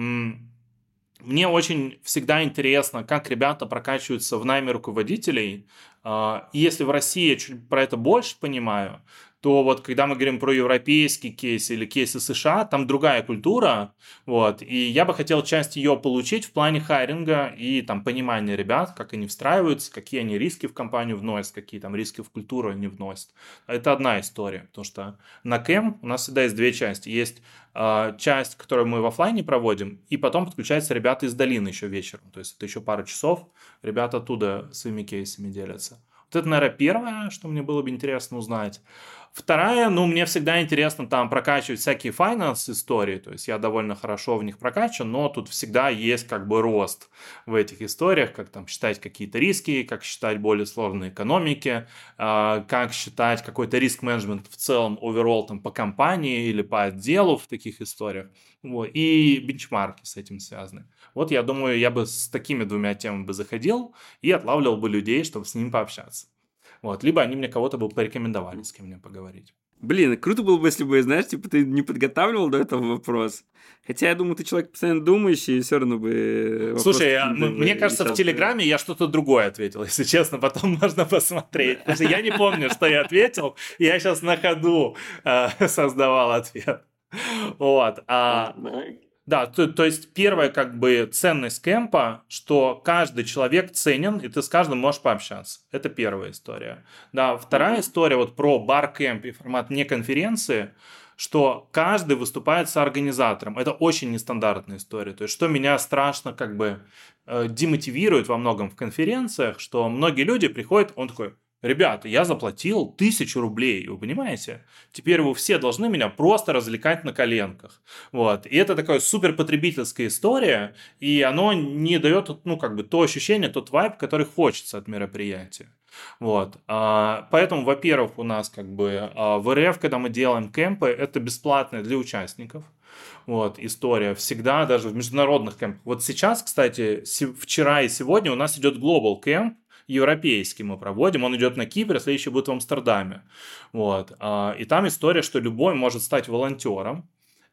Мне очень всегда интересно, как ребята прокачиваются в найме руководителей. А, и если в России я чуть про это больше понимаю, то вот когда мы говорим про европейский кейс или кейсы США, там другая культура, вот, и я бы хотел часть ее получить в плане хайринга и там понимания ребят, как они встраиваются, какие они риски в компанию вносят, какие там риски в культуру они вносят. Это одна история, потому что на кэм у нас всегда есть две части. Есть э, часть, которую мы в офлайне проводим, и потом подключаются ребята из долины еще вечером, то есть это еще пару часов, ребята оттуда своими кейсами делятся. Вот это, наверное, первое, что мне было бы интересно узнать. Вторая, ну, мне всегда интересно там прокачивать всякие финанс истории, то есть я довольно хорошо в них прокачан, но тут всегда есть как бы рост в этих историях, как там считать какие-то риски, как считать более сложные экономики, э, как считать какой-то риск-менеджмент в целом, оверолл там по компании или по отделу в таких историях, вот, и бенчмарки с этим связаны. Вот я думаю, я бы с такими двумя темами бы заходил и отлавливал бы людей, чтобы с ним пообщаться. Вот. Либо они мне кого-то бы порекомендовали, с кем мне поговорить. Блин, круто было бы, если бы, знаешь, типа ты не подготавливал до этого вопрос. Хотя я думаю, ты человек постоянно думающий, и все равно бы... Слушай, я, мне кажется, в Телеграме я что-то другое ответил, если честно, потом можно посмотреть. Потому что я не помню, что я ответил, я сейчас на ходу э, создавал ответ. Вот. А, да, то, то есть первая как бы ценность кемпа, что каждый человек ценен, и ты с каждым можешь пообщаться. Это первая история. Да, вторая история вот про бар-кемп и формат не конференции, что каждый выступает с организатором. Это очень нестандартная история. То есть, что меня страшно как бы э, демотивирует во многом в конференциях, что многие люди приходят, он такой, Ребята, я заплатил тысячу рублей, вы понимаете? Теперь вы все должны меня просто развлекать на коленках. Вот. И это такая супер потребительская история, и оно не дает, ну, как бы, то ощущение, тот вайб, который хочется от мероприятия. Вот. А, поэтому, во-первых, у нас как бы а, в РФ, когда мы делаем кемпы, это бесплатно для участников. Вот, история всегда, даже в международных кемпах. Вот сейчас, кстати, вчера и сегодня у нас идет Global Camp, европейский мы проводим, он идет на Кипр, следующий будет в Амстердаме. Вот. А, и там история, что любой может стать волонтером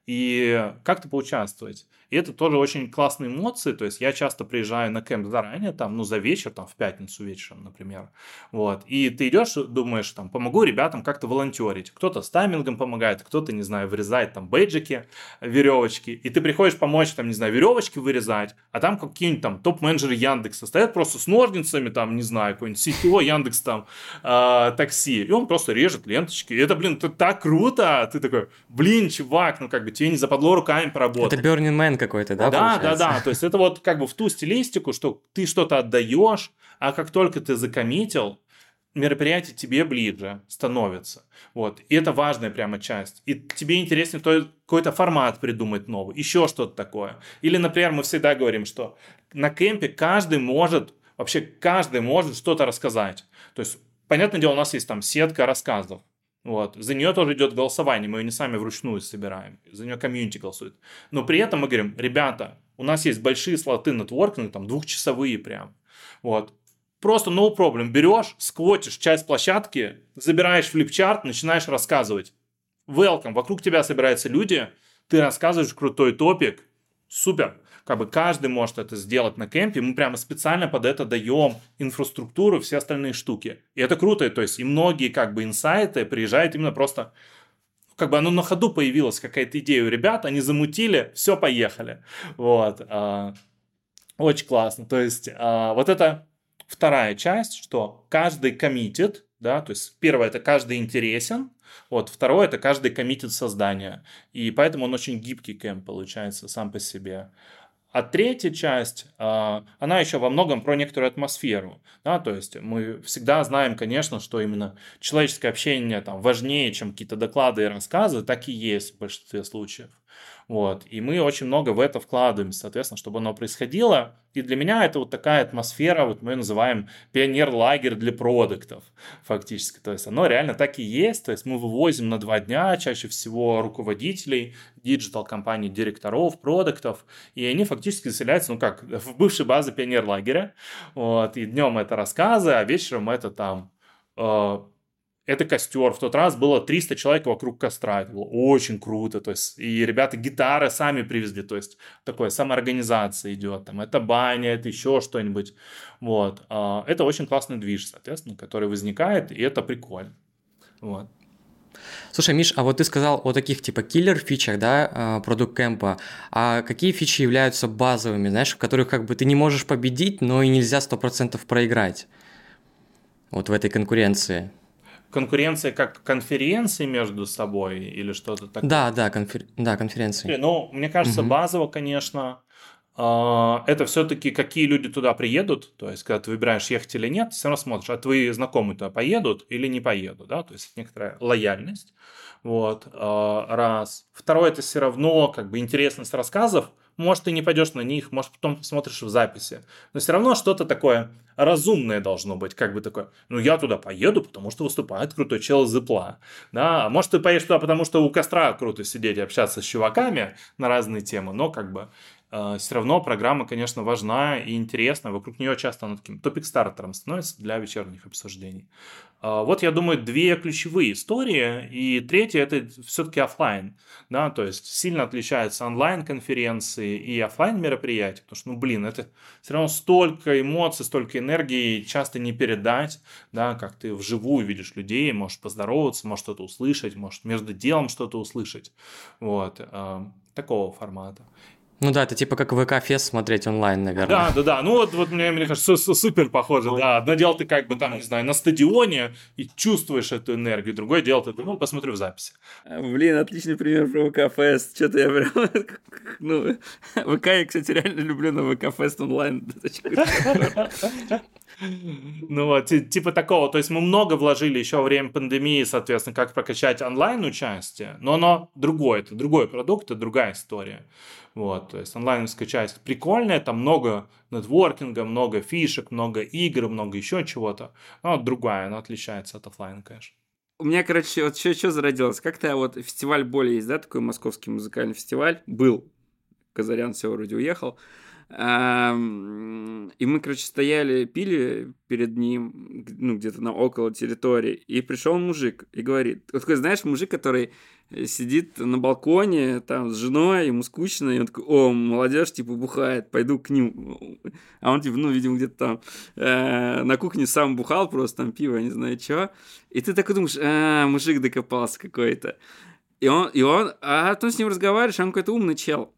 и как-то поучаствовать. И это тоже очень классные эмоции. То есть я часто приезжаю на кемп заранее, там, ну, за вечер, там, в пятницу вечером, например. Вот. И ты идешь, думаешь, там, помогу ребятам как-то волонтерить. Кто-то с таймингом помогает, кто-то, не знаю, вырезает там бейджики, веревочки. И ты приходишь помочь, там, не знаю, веревочки вырезать, а там какие-нибудь там топ-менеджеры Яндекса стоят просто с ножницами, там, не знаю, какой-нибудь сетевой Яндекс там э, такси. И он просто режет ленточки. И это, блин, это так круто. Ты такой, блин, чувак, ну, как бы тебе не западло руками поработать. Это Burning Man какой-то, да? Да, получается? да, да. То есть это вот как бы в ту стилистику, что ты что-то отдаешь, а как только ты закоммитил, мероприятие тебе ближе становится. Вот. И это важная прямо часть. И тебе интереснее то, какой-то формат придумать новый, еще что-то такое. Или, например, мы всегда говорим, что на кемпе каждый может, вообще каждый может что-то рассказать. То есть, понятное дело, у нас есть там сетка рассказов. Вот. За нее тоже идет голосование, мы ее не сами вручную собираем, за нее комьюнити голосует. Но при этом мы говорим, ребята, у нас есть большие слоты нетворкинга, там двухчасовые прям. Вот. Просто no problem. Берешь, сквотишь часть площадки, забираешь флипчарт, начинаешь рассказывать. Welcome. Вокруг тебя собираются люди, ты рассказываешь крутой топик. Супер. Как бы каждый может это сделать на кемпе. Мы прямо специально под это даем инфраструктуру, все остальные штуки. И это круто. То есть и многие как бы инсайты приезжают именно просто как бы оно на ходу появилось, какая-то идея у ребят, они замутили, все, поехали. Вот. А, очень классно. То есть а, вот это Вторая часть, что каждый коммитит, да, то есть первое это каждый интересен, вот, второе это каждый коммитит создания. И поэтому он очень гибкий кемп получается сам по себе. А третья часть, а, она еще во многом про некоторую атмосферу. Да? То есть мы всегда знаем, конечно, что именно человеческое общение там, важнее, чем какие-то доклады и рассказы, так и есть в большинстве случаев. Вот. И мы очень много в это вкладываем, соответственно, чтобы оно происходило. И для меня это вот такая атмосфера, вот мы называем пионер-лагерь для продуктов, фактически. То есть оно реально так и есть. То есть мы вывозим на два дня чаще всего руководителей digital-компаний, директоров, продуктов, и они фактически заселяются, ну как, в бывшей базе пионер-лагеря. Вот. И днем это рассказы, а вечером это там э, это костер. В тот раз было 300 человек вокруг костра. Это было очень круто. То есть, и ребята гитары сами привезли. То есть, такое самоорганизация идет. Там, это баня, это еще что-нибудь. Вот. А, это очень классный движ, соответственно, который возникает, и это прикольно. Вот. Слушай, Миш, а вот ты сказал о таких типа киллер-фичах, да, продукт кемпа. А какие фичи являются базовыми, знаешь, в которых как бы ты не можешь победить, но и нельзя 100% проиграть? Вот в этой конкуренции конкуренция как конференции между собой или что-то такое? Да, да, конфер... да конференции. Ну, мне кажется, угу. базово, конечно, а, это все-таки какие люди туда приедут, то есть, когда ты выбираешь ехать или нет, все равно смотришь, а твои знакомые туда поедут или не поедут, да, то есть некоторая лояльность, вот, а, раз. Второе, это все равно как бы интересность рассказов, может, ты не пойдешь на них, может, потом посмотришь в записи. Но все равно что-то такое разумное должно быть, как бы такое. Ну, я туда поеду, потому что выступает крутой чел из Зепла. Да, а может, ты поедешь туда, потому что у костра круто сидеть и общаться с чуваками на разные темы, но как бы все равно программа, конечно, важна и интересна. Вокруг нее часто она таким топик-стартером становится для вечерних обсуждений. Э, вот, я думаю, две ключевые истории. И третья – это все-таки офлайн. Да, то есть сильно отличаются онлайн-конференции и офлайн мероприятия, потому что, ну, блин, это все равно столько эмоций, столько энергии часто не передать, да, как ты вживую видишь людей, можешь поздороваться, можешь что-то услышать, можешь между делом что-то услышать. Вот, э, такого формата. Ну да, это типа как ВК-фест смотреть онлайн, наверное. Да, да, да. Ну вот, вот мне, мне кажется, супер похоже, да. Одно дело ты как бы там, не знаю, на стадионе и чувствуешь эту энергию, другое дело ты, ну, посмотрю в записи. Блин, отличный пример про ВК-фест. Что-то я прям, ну, ВК я, кстати, реально люблю на ВК-фест онлайн. Ну вот, типа такого. То есть мы много вложили еще во время пандемии, соответственно, как прокачать онлайн-участие, но оно другое, это другой продукт, это другая история. Вот, то есть онлайновская часть прикольная, там много нетворкинга, много фишек, много игр, много еще чего-то. Но другая, она отличается от офлайна, конечно. У меня, короче, вот что, что зародилось? Как-то вот фестиваль боли есть, да, такой московский музыкальный фестиваль. Был. Казарян все вроде уехал. И мы, короче, стояли, пили перед ним, ну, где-то на около территории, и пришел мужик и говорит, вот такой, знаешь, мужик, который сидит на балконе, там, с женой, ему скучно, и он такой, о, молодежь, типа, бухает, пойду к ним. А он, типа, ну, видимо, где-то там э, на кухне сам бухал просто, там, пиво, не знаю, что. И ты такой думаешь, а, мужик докопался какой-то. И он, и он, а потом с ним разговариваешь, а он какой-то умный чел.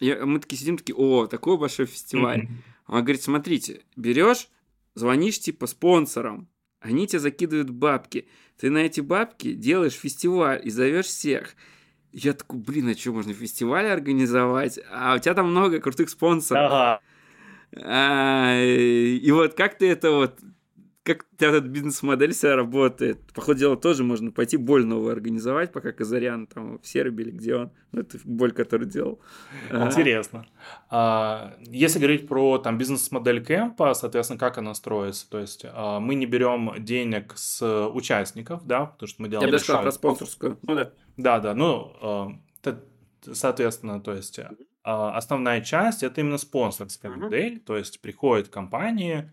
И мы такие сидим, такие, о, такой большой фестиваль. Он говорит, смотрите, берешь, звонишь типа спонсорам, они тебе закидывают бабки. Ты на эти бабки делаешь фестиваль и зовешь всех. Я такой, блин, а что, можно фестиваль организовать? А у тебя там много крутых спонсоров. Ага. А, и вот как ты это вот как у тебя эта бизнес-модель вся работает. По ходу дела тоже можно пойти боль новую организовать, пока Казарян там в Сербии или где он. Ну, это боль, который делал. Интересно. А, если говорить про там бизнес-модель кемпа, соответственно, как она строится? То есть а, мы не берем денег с участников, да, потому что мы делаем... Я бы сказал про спонсорскую. Ну да. Да, да, ну, а, соответственно, то есть основная часть это именно спонсорская модель, то есть приходят компании,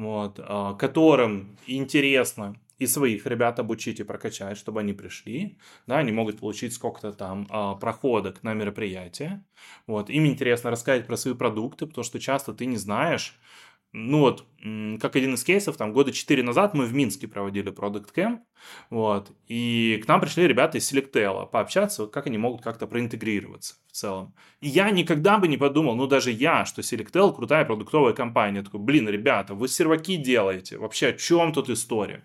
вот, которым интересно и своих ребят обучить и прокачать, чтобы они пришли, да, они могут получить сколько-то там а, проходок на мероприятие, вот, им интересно рассказать про свои продукты, потому что часто ты не знаешь, ну вот, как один из кейсов, там года 4 назад мы в Минске проводили Product Camp, вот, и к нам пришли ребята из Selectel пообщаться, как они могут как-то проинтегрироваться в целом. И я никогда бы не подумал, ну даже я, что Selectel крутая продуктовая компания. Я такой, блин, ребята, вы серваки делаете, вообще о чем тут история?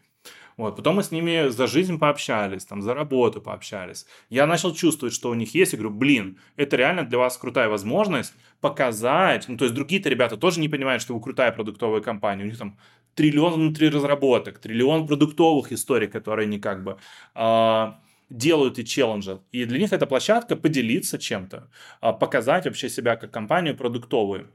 Вот. Потом мы с ними за жизнь пообщались, там, за работу пообщались. Я начал чувствовать, что у них есть. Я говорю, блин, это реально для вас крутая возможность показать. Ну, то есть другие-то ребята тоже не понимают, что вы крутая продуктовая компания. У них там триллион внутри разработок, триллион продуктовых историй, которые они как бы... Э, делают и челленджат. И для них это площадка поделиться чем-то, а, показать вообще себя как компанию продуктовую.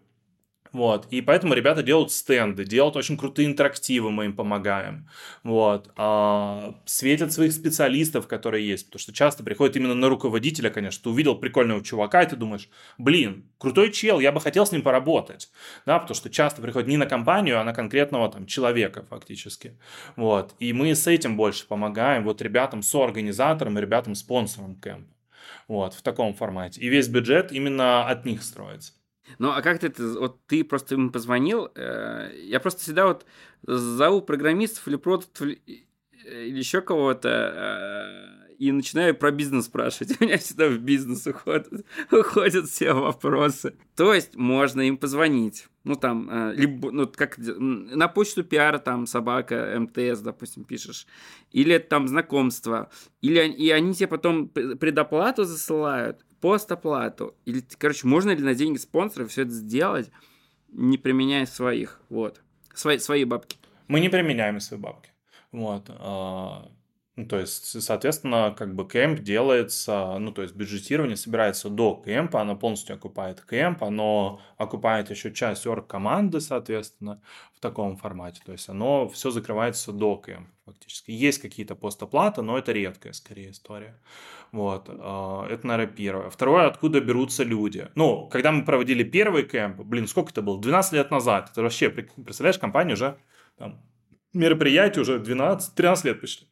Вот. И поэтому ребята делают стенды, делают очень крутые интерактивы, мы им помогаем. Вот. А, светят своих специалистов, которые есть. Потому что часто приходит именно на руководителя, конечно. Ты увидел прикольного чувака, и ты думаешь, блин, крутой чел, я бы хотел с ним поработать. Да, потому что часто приходит не на компанию, а на конкретного там человека фактически. Вот. И мы с этим больше помогаем вот ребятам, соорганизаторам и ребятам-спонсорам кемпа. Вот, в таком формате. И весь бюджет именно от них строится. Ну, а как ты это, вот ты просто ему позвонил, э, я просто всегда вот зову программистов или продуктов или еще кого-то, э, и начинаю про бизнес спрашивать. У меня всегда в бизнес уходят, уходят все вопросы. То есть можно им позвонить. Ну, там, э, либо, ну, как на почту пиара, там, собака, МТС, допустим, пишешь. Или там знакомство. Или и они тебе потом предоплату засылают постоплату. Или, короче, можно ли на деньги спонсоров все это сделать, не применяя своих, вот, свои, свои бабки? Мы не применяем свои бабки. Вот. Ну, то есть, соответственно, как бы кемп делается, ну, то есть бюджетирование собирается до кемпа, оно полностью окупает кемп, оно окупает еще часть орг команды, соответственно, в таком формате. То есть оно все закрывается до кемпа фактически. Есть какие-то постоплаты, но это редкая скорее история. Вот, а, это, наверное, первое. Второе, откуда берутся люди. Ну, когда мы проводили первый кемп, блин, сколько это было? 12 лет назад. Это вообще, представляешь, компания уже, там, мероприятие уже 12-13 лет почти.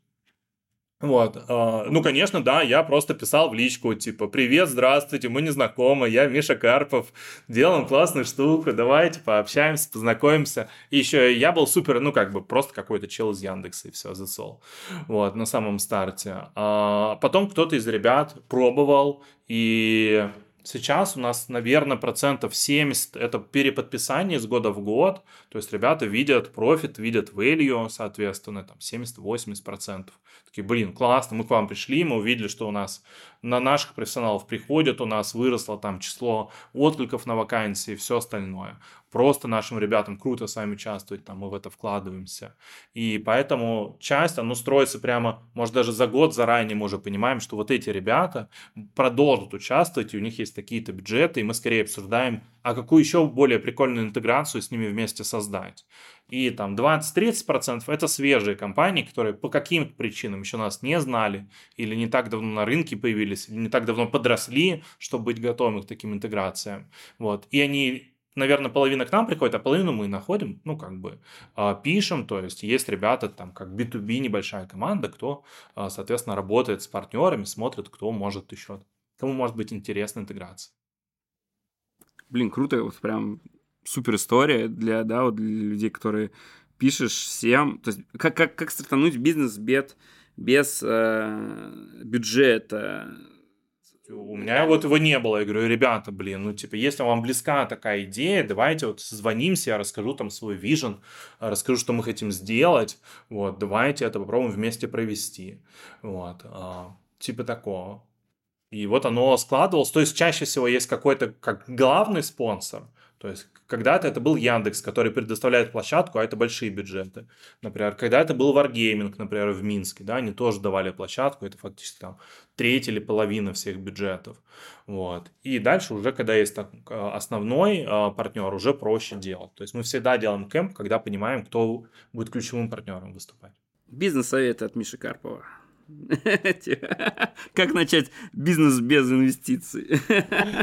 Вот, э, ну, конечно, да, я просто писал в личку, типа, привет, здравствуйте, мы не знакомы, я Миша Карпов, делаем классную штуку, давайте пообщаемся, познакомимся. И еще я был супер, ну, как бы, просто какой-то чел из Яндекса, и все, засол. Вот, на самом старте. А потом кто-то из ребят пробовал, и Сейчас у нас, наверное, процентов 70 это переподписание с года в год. То есть ребята видят профит, видят value, соответственно, там 70-80 процентов. Такие, блин, классно, мы к вам пришли, мы увидели, что у нас на наших профессионалов приходят, у нас выросло там число откликов на вакансии и все остальное. Просто нашим ребятам круто с вами участвовать, там мы в это вкладываемся. И поэтому часть, оно строится прямо, может даже за год заранее мы уже понимаем, что вот эти ребята продолжат участвовать, и у них есть такие-то бюджеты, и мы скорее обсуждаем, а какую еще более прикольную интеграцию с ними вместе создать. И там 20-30% это свежие компании, которые по каким-то причинам еще нас не знали, или не так давно на рынке появились, или не так давно подросли, чтобы быть готовыми к таким интеграциям. Вот. И они наверное, половина к нам приходит, а половину мы находим, ну, как бы, а, пишем, то есть есть ребята, там, как B2B небольшая команда, кто, а, соответственно, работает с партнерами, смотрит, кто может еще, кому может быть интересна интеграция. Блин, круто, вот прям супер история для, да, вот для людей, которые пишешь всем, то есть как, как, как стартануть бизнес без, без э, бюджета, у меня вот его не было. Я говорю, ребята, блин, ну, типа, если вам близка такая идея, давайте вот созвонимся, я расскажу там свой вижен, расскажу, что мы хотим сделать, вот, давайте это попробуем вместе провести, вот, а, типа такого. И вот оно складывалось, то есть чаще всего есть какой-то как главный спонсор, То есть когда-то это был Яндекс, который предоставляет площадку, а это большие бюджеты. Например, когда это был Wargaming, например, в Минске, да, они тоже давали площадку, это фактически там треть или половина всех бюджетов. Вот. И дальше уже, когда есть так, э, основной э, партнер, уже проще делать. То есть мы всегда делаем кемп, когда понимаем, кто будет ключевым партнером выступать. Бизнес-советы от Миши Карпова. Как начать бизнес без инвестиций?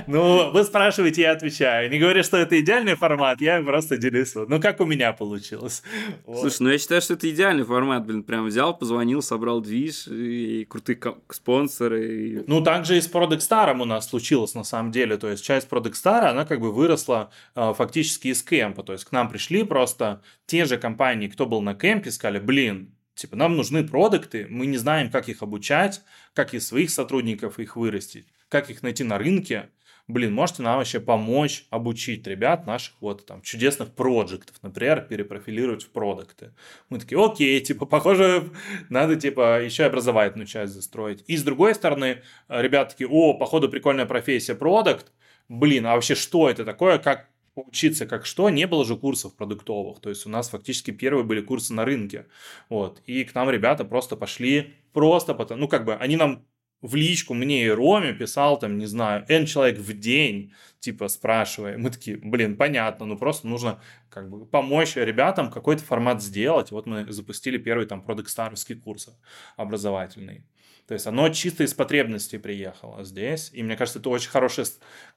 Ну, вы спрашиваете, я отвечаю. Не говорю, что это идеальный формат, я просто делюсь. Ну, как у меня получилось. Слушай, ну я считаю, что это идеальный формат. Блин, прям взял, позвонил, собрал движ и крутые спонсоры. Ну, также и с Product Star у нас случилось на самом деле. То есть часть Product Star, она как бы выросла э, фактически из кемпа. То есть к нам пришли просто те же компании, кто был на кемпе, сказали, блин, Типа, нам нужны продукты, мы не знаем, как их обучать, как из своих сотрудников их вырастить, как их найти на рынке. Блин, можете нам вообще помочь обучить ребят наших вот там чудесных проектов, например, перепрофилировать в продукты. Мы такие, окей, типа, похоже, надо, типа, еще образовательную часть застроить. И с другой стороны, ребят такие, о, походу, прикольная профессия продукт, блин, а вообще что это такое, как учиться как что, не было же курсов продуктовых. То есть у нас фактически первые были курсы на рынке. Вот. И к нам ребята просто пошли просто потому, ну как бы они нам в личку мне и Роме писал там, не знаю, N человек в день, типа спрашивая. Мы такие, блин, понятно, ну просто нужно как бы помочь ребятам какой-то формат сделать. Вот мы запустили первый там продукт-старовский курс образовательный. То есть оно чисто из потребностей приехало здесь. И мне кажется, это очень хорошая,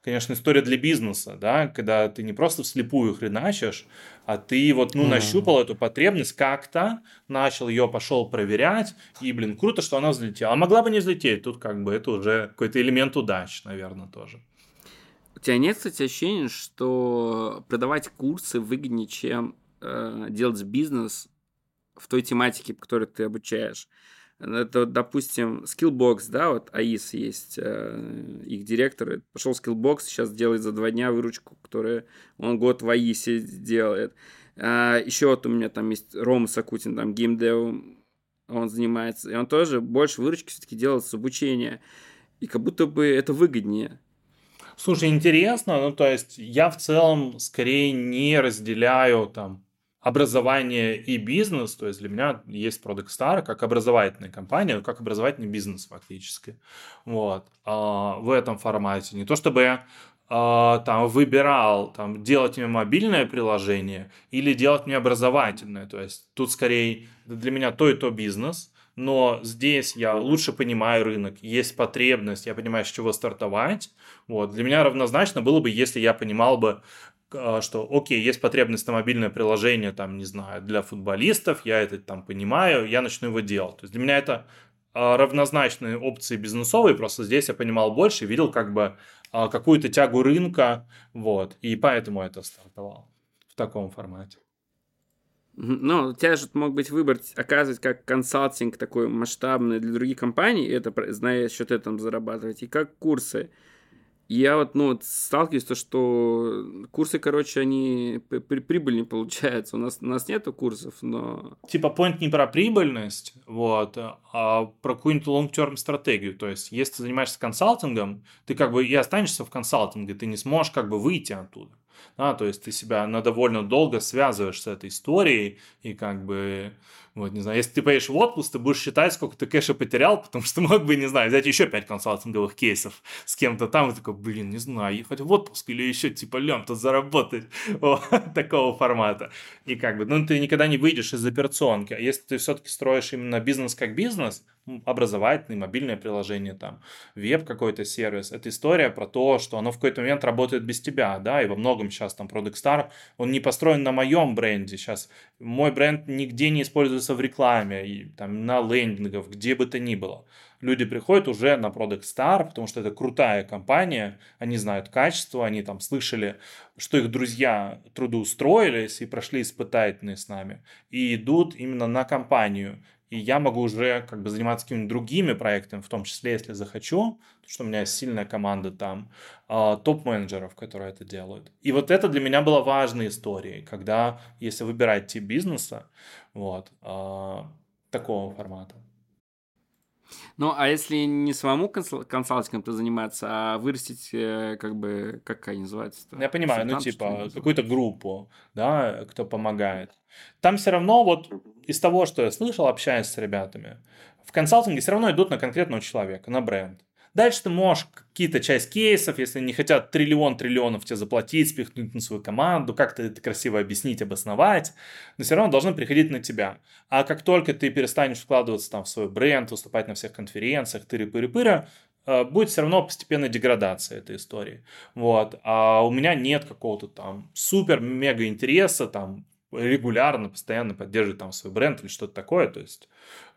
конечно, история для бизнеса, да, когда ты не просто вслепую хреначишь, а ты вот, ну, нащупал эту потребность как-то, начал ее, пошел проверять, и, блин, круто, что она взлетела. А могла бы не взлететь, тут как бы это уже какой-то элемент удачи, наверное, тоже. У тебя нет, кстати, ощущения, что продавать курсы выгоднее, чем э, делать бизнес в той тематике, по которой ты обучаешь? Это, допустим, Skillbox, да, вот АИС есть, э, их директор, пошел Skillbox, сейчас делает за два дня выручку, которую он год в АИСе делает. А, еще вот у меня там есть Рома Сакутин, там геймдев, он занимается, и он тоже больше выручки все-таки делает с обучения. И как будто бы это выгоднее. Слушай, интересно, ну то есть я в целом скорее не разделяю там образование и бизнес, то есть для меня есть Product Star как образовательная компания, как образовательный бизнес фактически. Вот. А, в этом формате. Не то чтобы я а, там выбирал там делать мне мобильное приложение или делать мне образовательное. То есть тут скорее для меня то и то бизнес, но здесь я лучше понимаю рынок, есть потребность, я понимаю, с чего стартовать. Вот. Для меня равнозначно было бы, если я понимал бы, что, окей, есть потребность на мобильное приложение, там, не знаю, для футболистов, я это там понимаю, я начну его делать. То есть для меня это а, равнозначные опции бизнесовые, просто здесь я понимал больше, видел как бы а, какую-то тягу рынка, вот, и поэтому это стартовал в таком формате. Ну, у тебя же мог быть выбор оказывать как консалтинг такой масштабный для других компаний, это, зная счет этом зарабатывать, и как курсы я вот, ну, вот сталкиваюсь с то, что курсы, короче, они при прибыль не получаются. У нас, у нас нету курсов, но... Типа, point не про прибыльность, вот, а про какую-нибудь long-term стратегию. То есть, если ты занимаешься консалтингом, ты как бы и останешься в консалтинге, ты не сможешь как бы выйти оттуда. Да, то есть ты себя на довольно долго связываешь с этой историей, и как бы вот, не знаю, если ты поедешь в отпуск, ты будешь считать, сколько ты кэша потерял, потому что мог бы, не знаю, взять еще 5 консалтинговых кейсов с кем-то там, и такой, блин, не знаю, ехать в отпуск или еще типа лем-то заработать вот, такого формата. И как бы, ну, ты никогда не выйдешь из операционки. А если ты все-таки строишь именно бизнес как бизнес, образовательный, мобильное приложение, там, веб какой-то сервис. Это история про то, что оно в какой-то момент работает без тебя, да, и во многом сейчас там Product Star, он не построен на моем бренде. Сейчас мой бренд нигде не используется в рекламе, и, там, на лендингах, где бы то ни было. Люди приходят уже на Product Star, потому что это крутая компания, они знают качество, они там слышали, что их друзья трудоустроились и прошли испытательные с нами, и идут именно на компанию и я могу уже как бы заниматься какими-то другими проектами, в том числе, если захочу, что у меня сильная команда там, э, топ-менеджеров, которые это делают. И вот это для меня была важной историей, когда, если выбирать тип бизнеса, вот, э, такого формата. Ну, а если не самому консал- консалтингом-то заниматься, а вырастить, э, как бы, как они называются? Я понимаю, ну, типа, какую-то группу, да, кто помогает. Там все равно, вот из того, что я слышал, общаясь с ребятами, в консалтинге все равно идут на конкретного человека, на бренд. Дальше ты можешь какие-то часть кейсов, если они хотят триллион триллионов тебе заплатить, спихнуть на свою команду, как-то это красиво объяснить, обосновать, но все равно должны приходить на тебя. А как только ты перестанешь вкладываться там в свой бренд, выступать на всех конференциях, тыры-пыры-пыры, э, будет все равно постепенная деградация этой истории. Вот. А у меня нет какого-то там супер-мега интереса там регулярно, постоянно поддерживать там свой бренд или что-то такое, то есть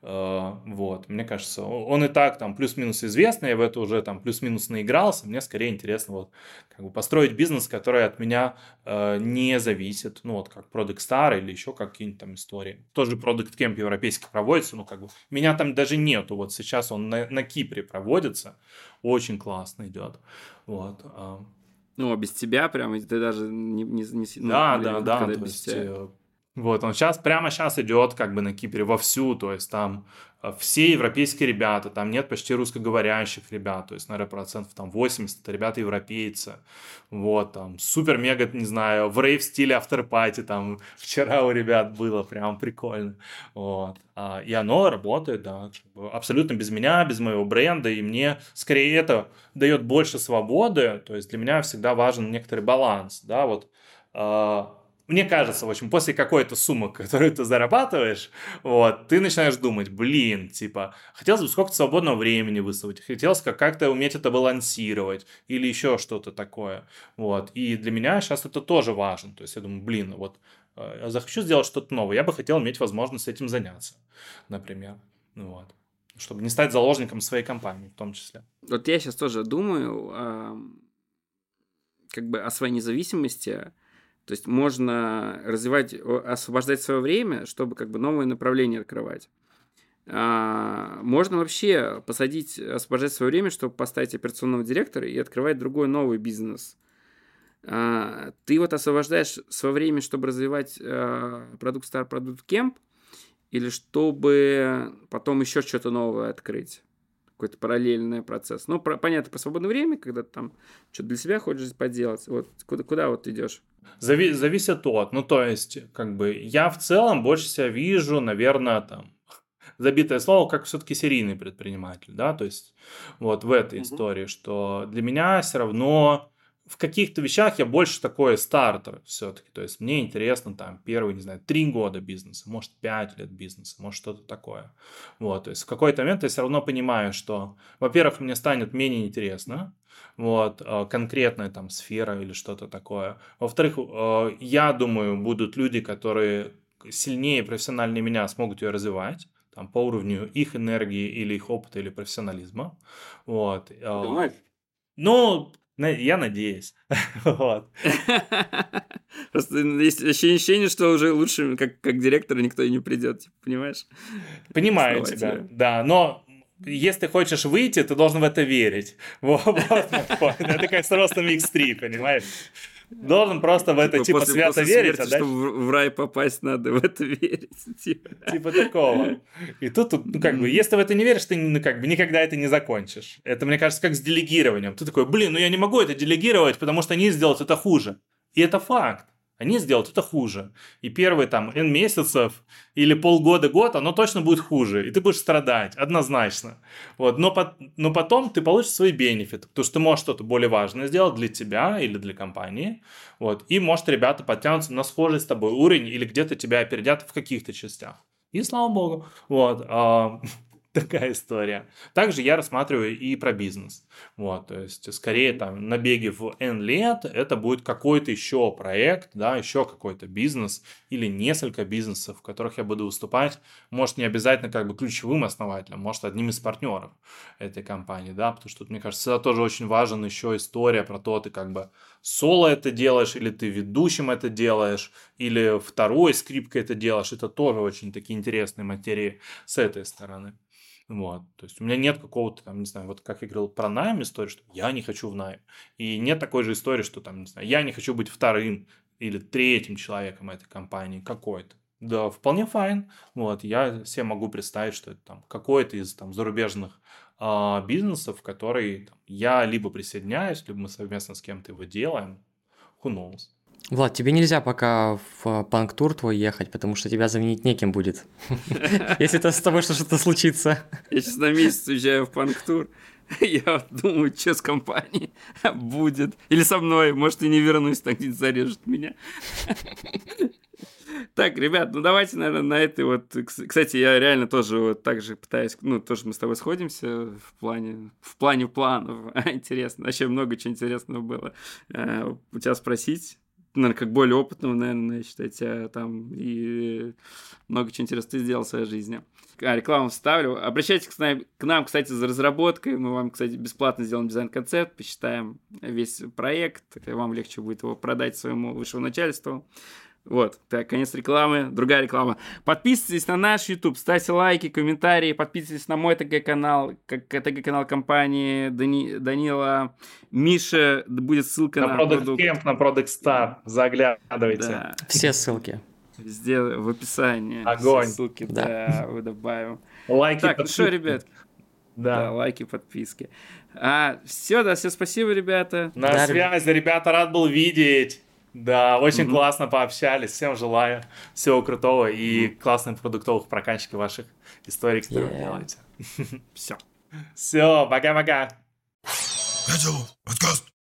вот, мне кажется, он и так там плюс-минус известный, я в это уже там плюс-минус наигрался, мне скорее интересно вот как бы построить бизнес, который от меня э, не зависит, ну вот как Product Star или еще какие-нибудь там истории. Тоже Product Camp европейский проводится, ну как бы меня там даже нету, вот сейчас он на, на Кипре проводится, очень классно идет, вот. Э, ну, а без тебя прям, ты даже не... не, не да, ну, да, да, то есть, тебя. Вот, он сейчас, прямо сейчас идет как бы на Кипре вовсю, то есть там э, все европейские ребята, там нет почти русскоговорящих ребят, то есть, наверное, процентов там 80 это ребята европейцы, вот, там, супер-мега, не знаю, в рейв-стиле авторпати, там, вчера у ребят было прям прикольно, вот, а, и оно работает, да, абсолютно без меня, без моего бренда, и мне скорее это дает больше свободы, то есть для меня всегда важен некоторый баланс, да, вот, а, мне кажется, в общем, после какой-то суммы, которую ты зарабатываешь, вот, ты начинаешь думать, блин, типа, хотелось бы сколько-то свободного времени выставить, хотелось как-то уметь это балансировать или еще что-то такое, вот. И для меня сейчас это тоже важно, то есть я думаю, блин, вот, э, я захочу сделать что-то новое, я бы хотел иметь возможность этим заняться, например, вот чтобы не стать заложником своей компании в том числе. Вот я сейчас тоже думаю, э, как бы о своей независимости, то есть можно развивать, освобождать свое время, чтобы как бы новые направления открывать. А, можно вообще посадить, освобождать свое время, чтобы поставить операционного директора и открывать другой новый бизнес. А, ты вот освобождаешь свое время, чтобы развивать а, продукт Star Product Camp, или чтобы потом еще что-то новое открыть? Какой-то параллельный процесс. Ну, про, понятно, по свободное время, когда ты там что-то для себя хочешь поделать. Вот куда, куда вот идешь? Зави- зависит от. Ну, то есть, как бы, я в целом больше себя вижу, наверное, там, забитое слово, как все-таки серийный предприниматель, да, то есть, вот в этой mm-hmm. истории, что для меня все равно в каких-то вещах я больше такой стартер все-таки. То есть мне интересно там первые, не знаю, три года бизнеса, может, пять лет бизнеса, может, что-то такое. Вот, то есть в какой-то момент я все равно понимаю, что, во-первых, мне станет менее интересно, вот, э, конкретная там сфера или что-то такое. Во-вторых, э, я думаю, будут люди, которые сильнее профессиональнее меня смогут ее развивать там, по уровню их энергии или их опыта или профессионализма. Вот. Э, Думаешь? Ну, я надеюсь. вот. Просто есть ощущение, что уже лучше как, как директор никто и не придет, типа, понимаешь? Понимаю тебя, да. Но если хочешь выйти, ты должен в это верить. Вот, вот Это как с ростом X3, понимаешь? Должен просто в это, типа, типа свято после верить. Смерти, а чтобы в рай попасть, надо в это верить. Типа, типа такого. И тут, ну, как бы, если в это не веришь, ты, ну, как бы, никогда это не закончишь. Это, мне кажется, как с делегированием. Ты такой, блин, ну я не могу это делегировать, потому что они сделают это хуже. И это факт они сделают это хуже. И первые там N месяцев или полгода, год, оно точно будет хуже. И ты будешь страдать, однозначно. Вот. Но, по, но потом ты получишь свои бенефиты, потому что ты можешь что-то более важное сделать для тебя или для компании. Вот. И может ребята подтянутся на схожий с тобой уровень или где-то тебя опередят в каких-то частях. И слава богу. Вот. Такая история. Также я рассматриваю и про бизнес. Вот, то есть, скорее, там, набеги в N лет, это будет какой-то еще проект, да, еще какой-то бизнес или несколько бизнесов, в которых я буду выступать, может, не обязательно как бы ключевым основателем, может, одним из партнеров этой компании, да, потому что, мне кажется, это тоже очень важен еще история про то, ты как бы соло это делаешь, или ты ведущим это делаешь, или второй скрипкой это делаешь, это тоже очень такие интересные материи с этой стороны. Вот. То есть у меня нет какого-то там, не знаю, вот как я говорил про найм истории, что я не хочу в найм. И нет такой же истории, что там, не знаю, я не хочу быть вторым или третьим человеком этой компании какой-то. Да, вполне файн. Вот, я себе могу представить, что это там какой-то из там зарубежных а, бизнесов, который там, я либо присоединяюсь, либо мы совместно с кем-то его делаем. Who knows? Влад, тебе нельзя пока в панк-тур твой ехать, потому что тебя заменить неким будет. Если с тобой что-то случится. Я сейчас на месяц уезжаю в панк-тур. Я думаю, что с компанией будет. Или со мной. Может, и не вернусь, так где зарежут меня. Так, ребят, ну давайте, наверное, на этой вот... Кстати, я реально тоже вот так же пытаюсь... Ну, тоже мы с тобой сходимся в плане... В плане планов. Интересно. Вообще много чего интересного было. Э, у тебя спросить наверное, как более опытного, наверное, я считаю, тебя там и много чего интересного ты сделал в своей жизни. А, рекламу вставлю. Обращайтесь к нам, к нам, кстати, за разработкой. Мы вам, кстати, бесплатно сделаем дизайн-концепт, посчитаем весь проект. Вам легче будет его продать своему высшему начальству. Вот, так, конец рекламы, другая реклама. Подписывайтесь на наш YouTube, ставьте лайки, комментарии, подписывайтесь на мой ТГ-канал, как ТГ-канал компании Дани, Данила, Миша, будет ссылка на... На Product продукт. Camp, на Product Star, заглядывайте. Да. Все ссылки. Везде в описании. Огонь. Все ссылки, да, да добавим. Лайки, Так, ну что, ребят? Да. да, лайки, подписки. А, все, да, все спасибо, ребята. На да, связи, ребята, рад был видеть. Да, очень mm-hmm. классно пообщались. Всем желаю всего крутого и mm-hmm. классных продуктовых прокачки ваших историй, которые yeah. вы делаете. Все. Все, пока-пока. Это подкаст.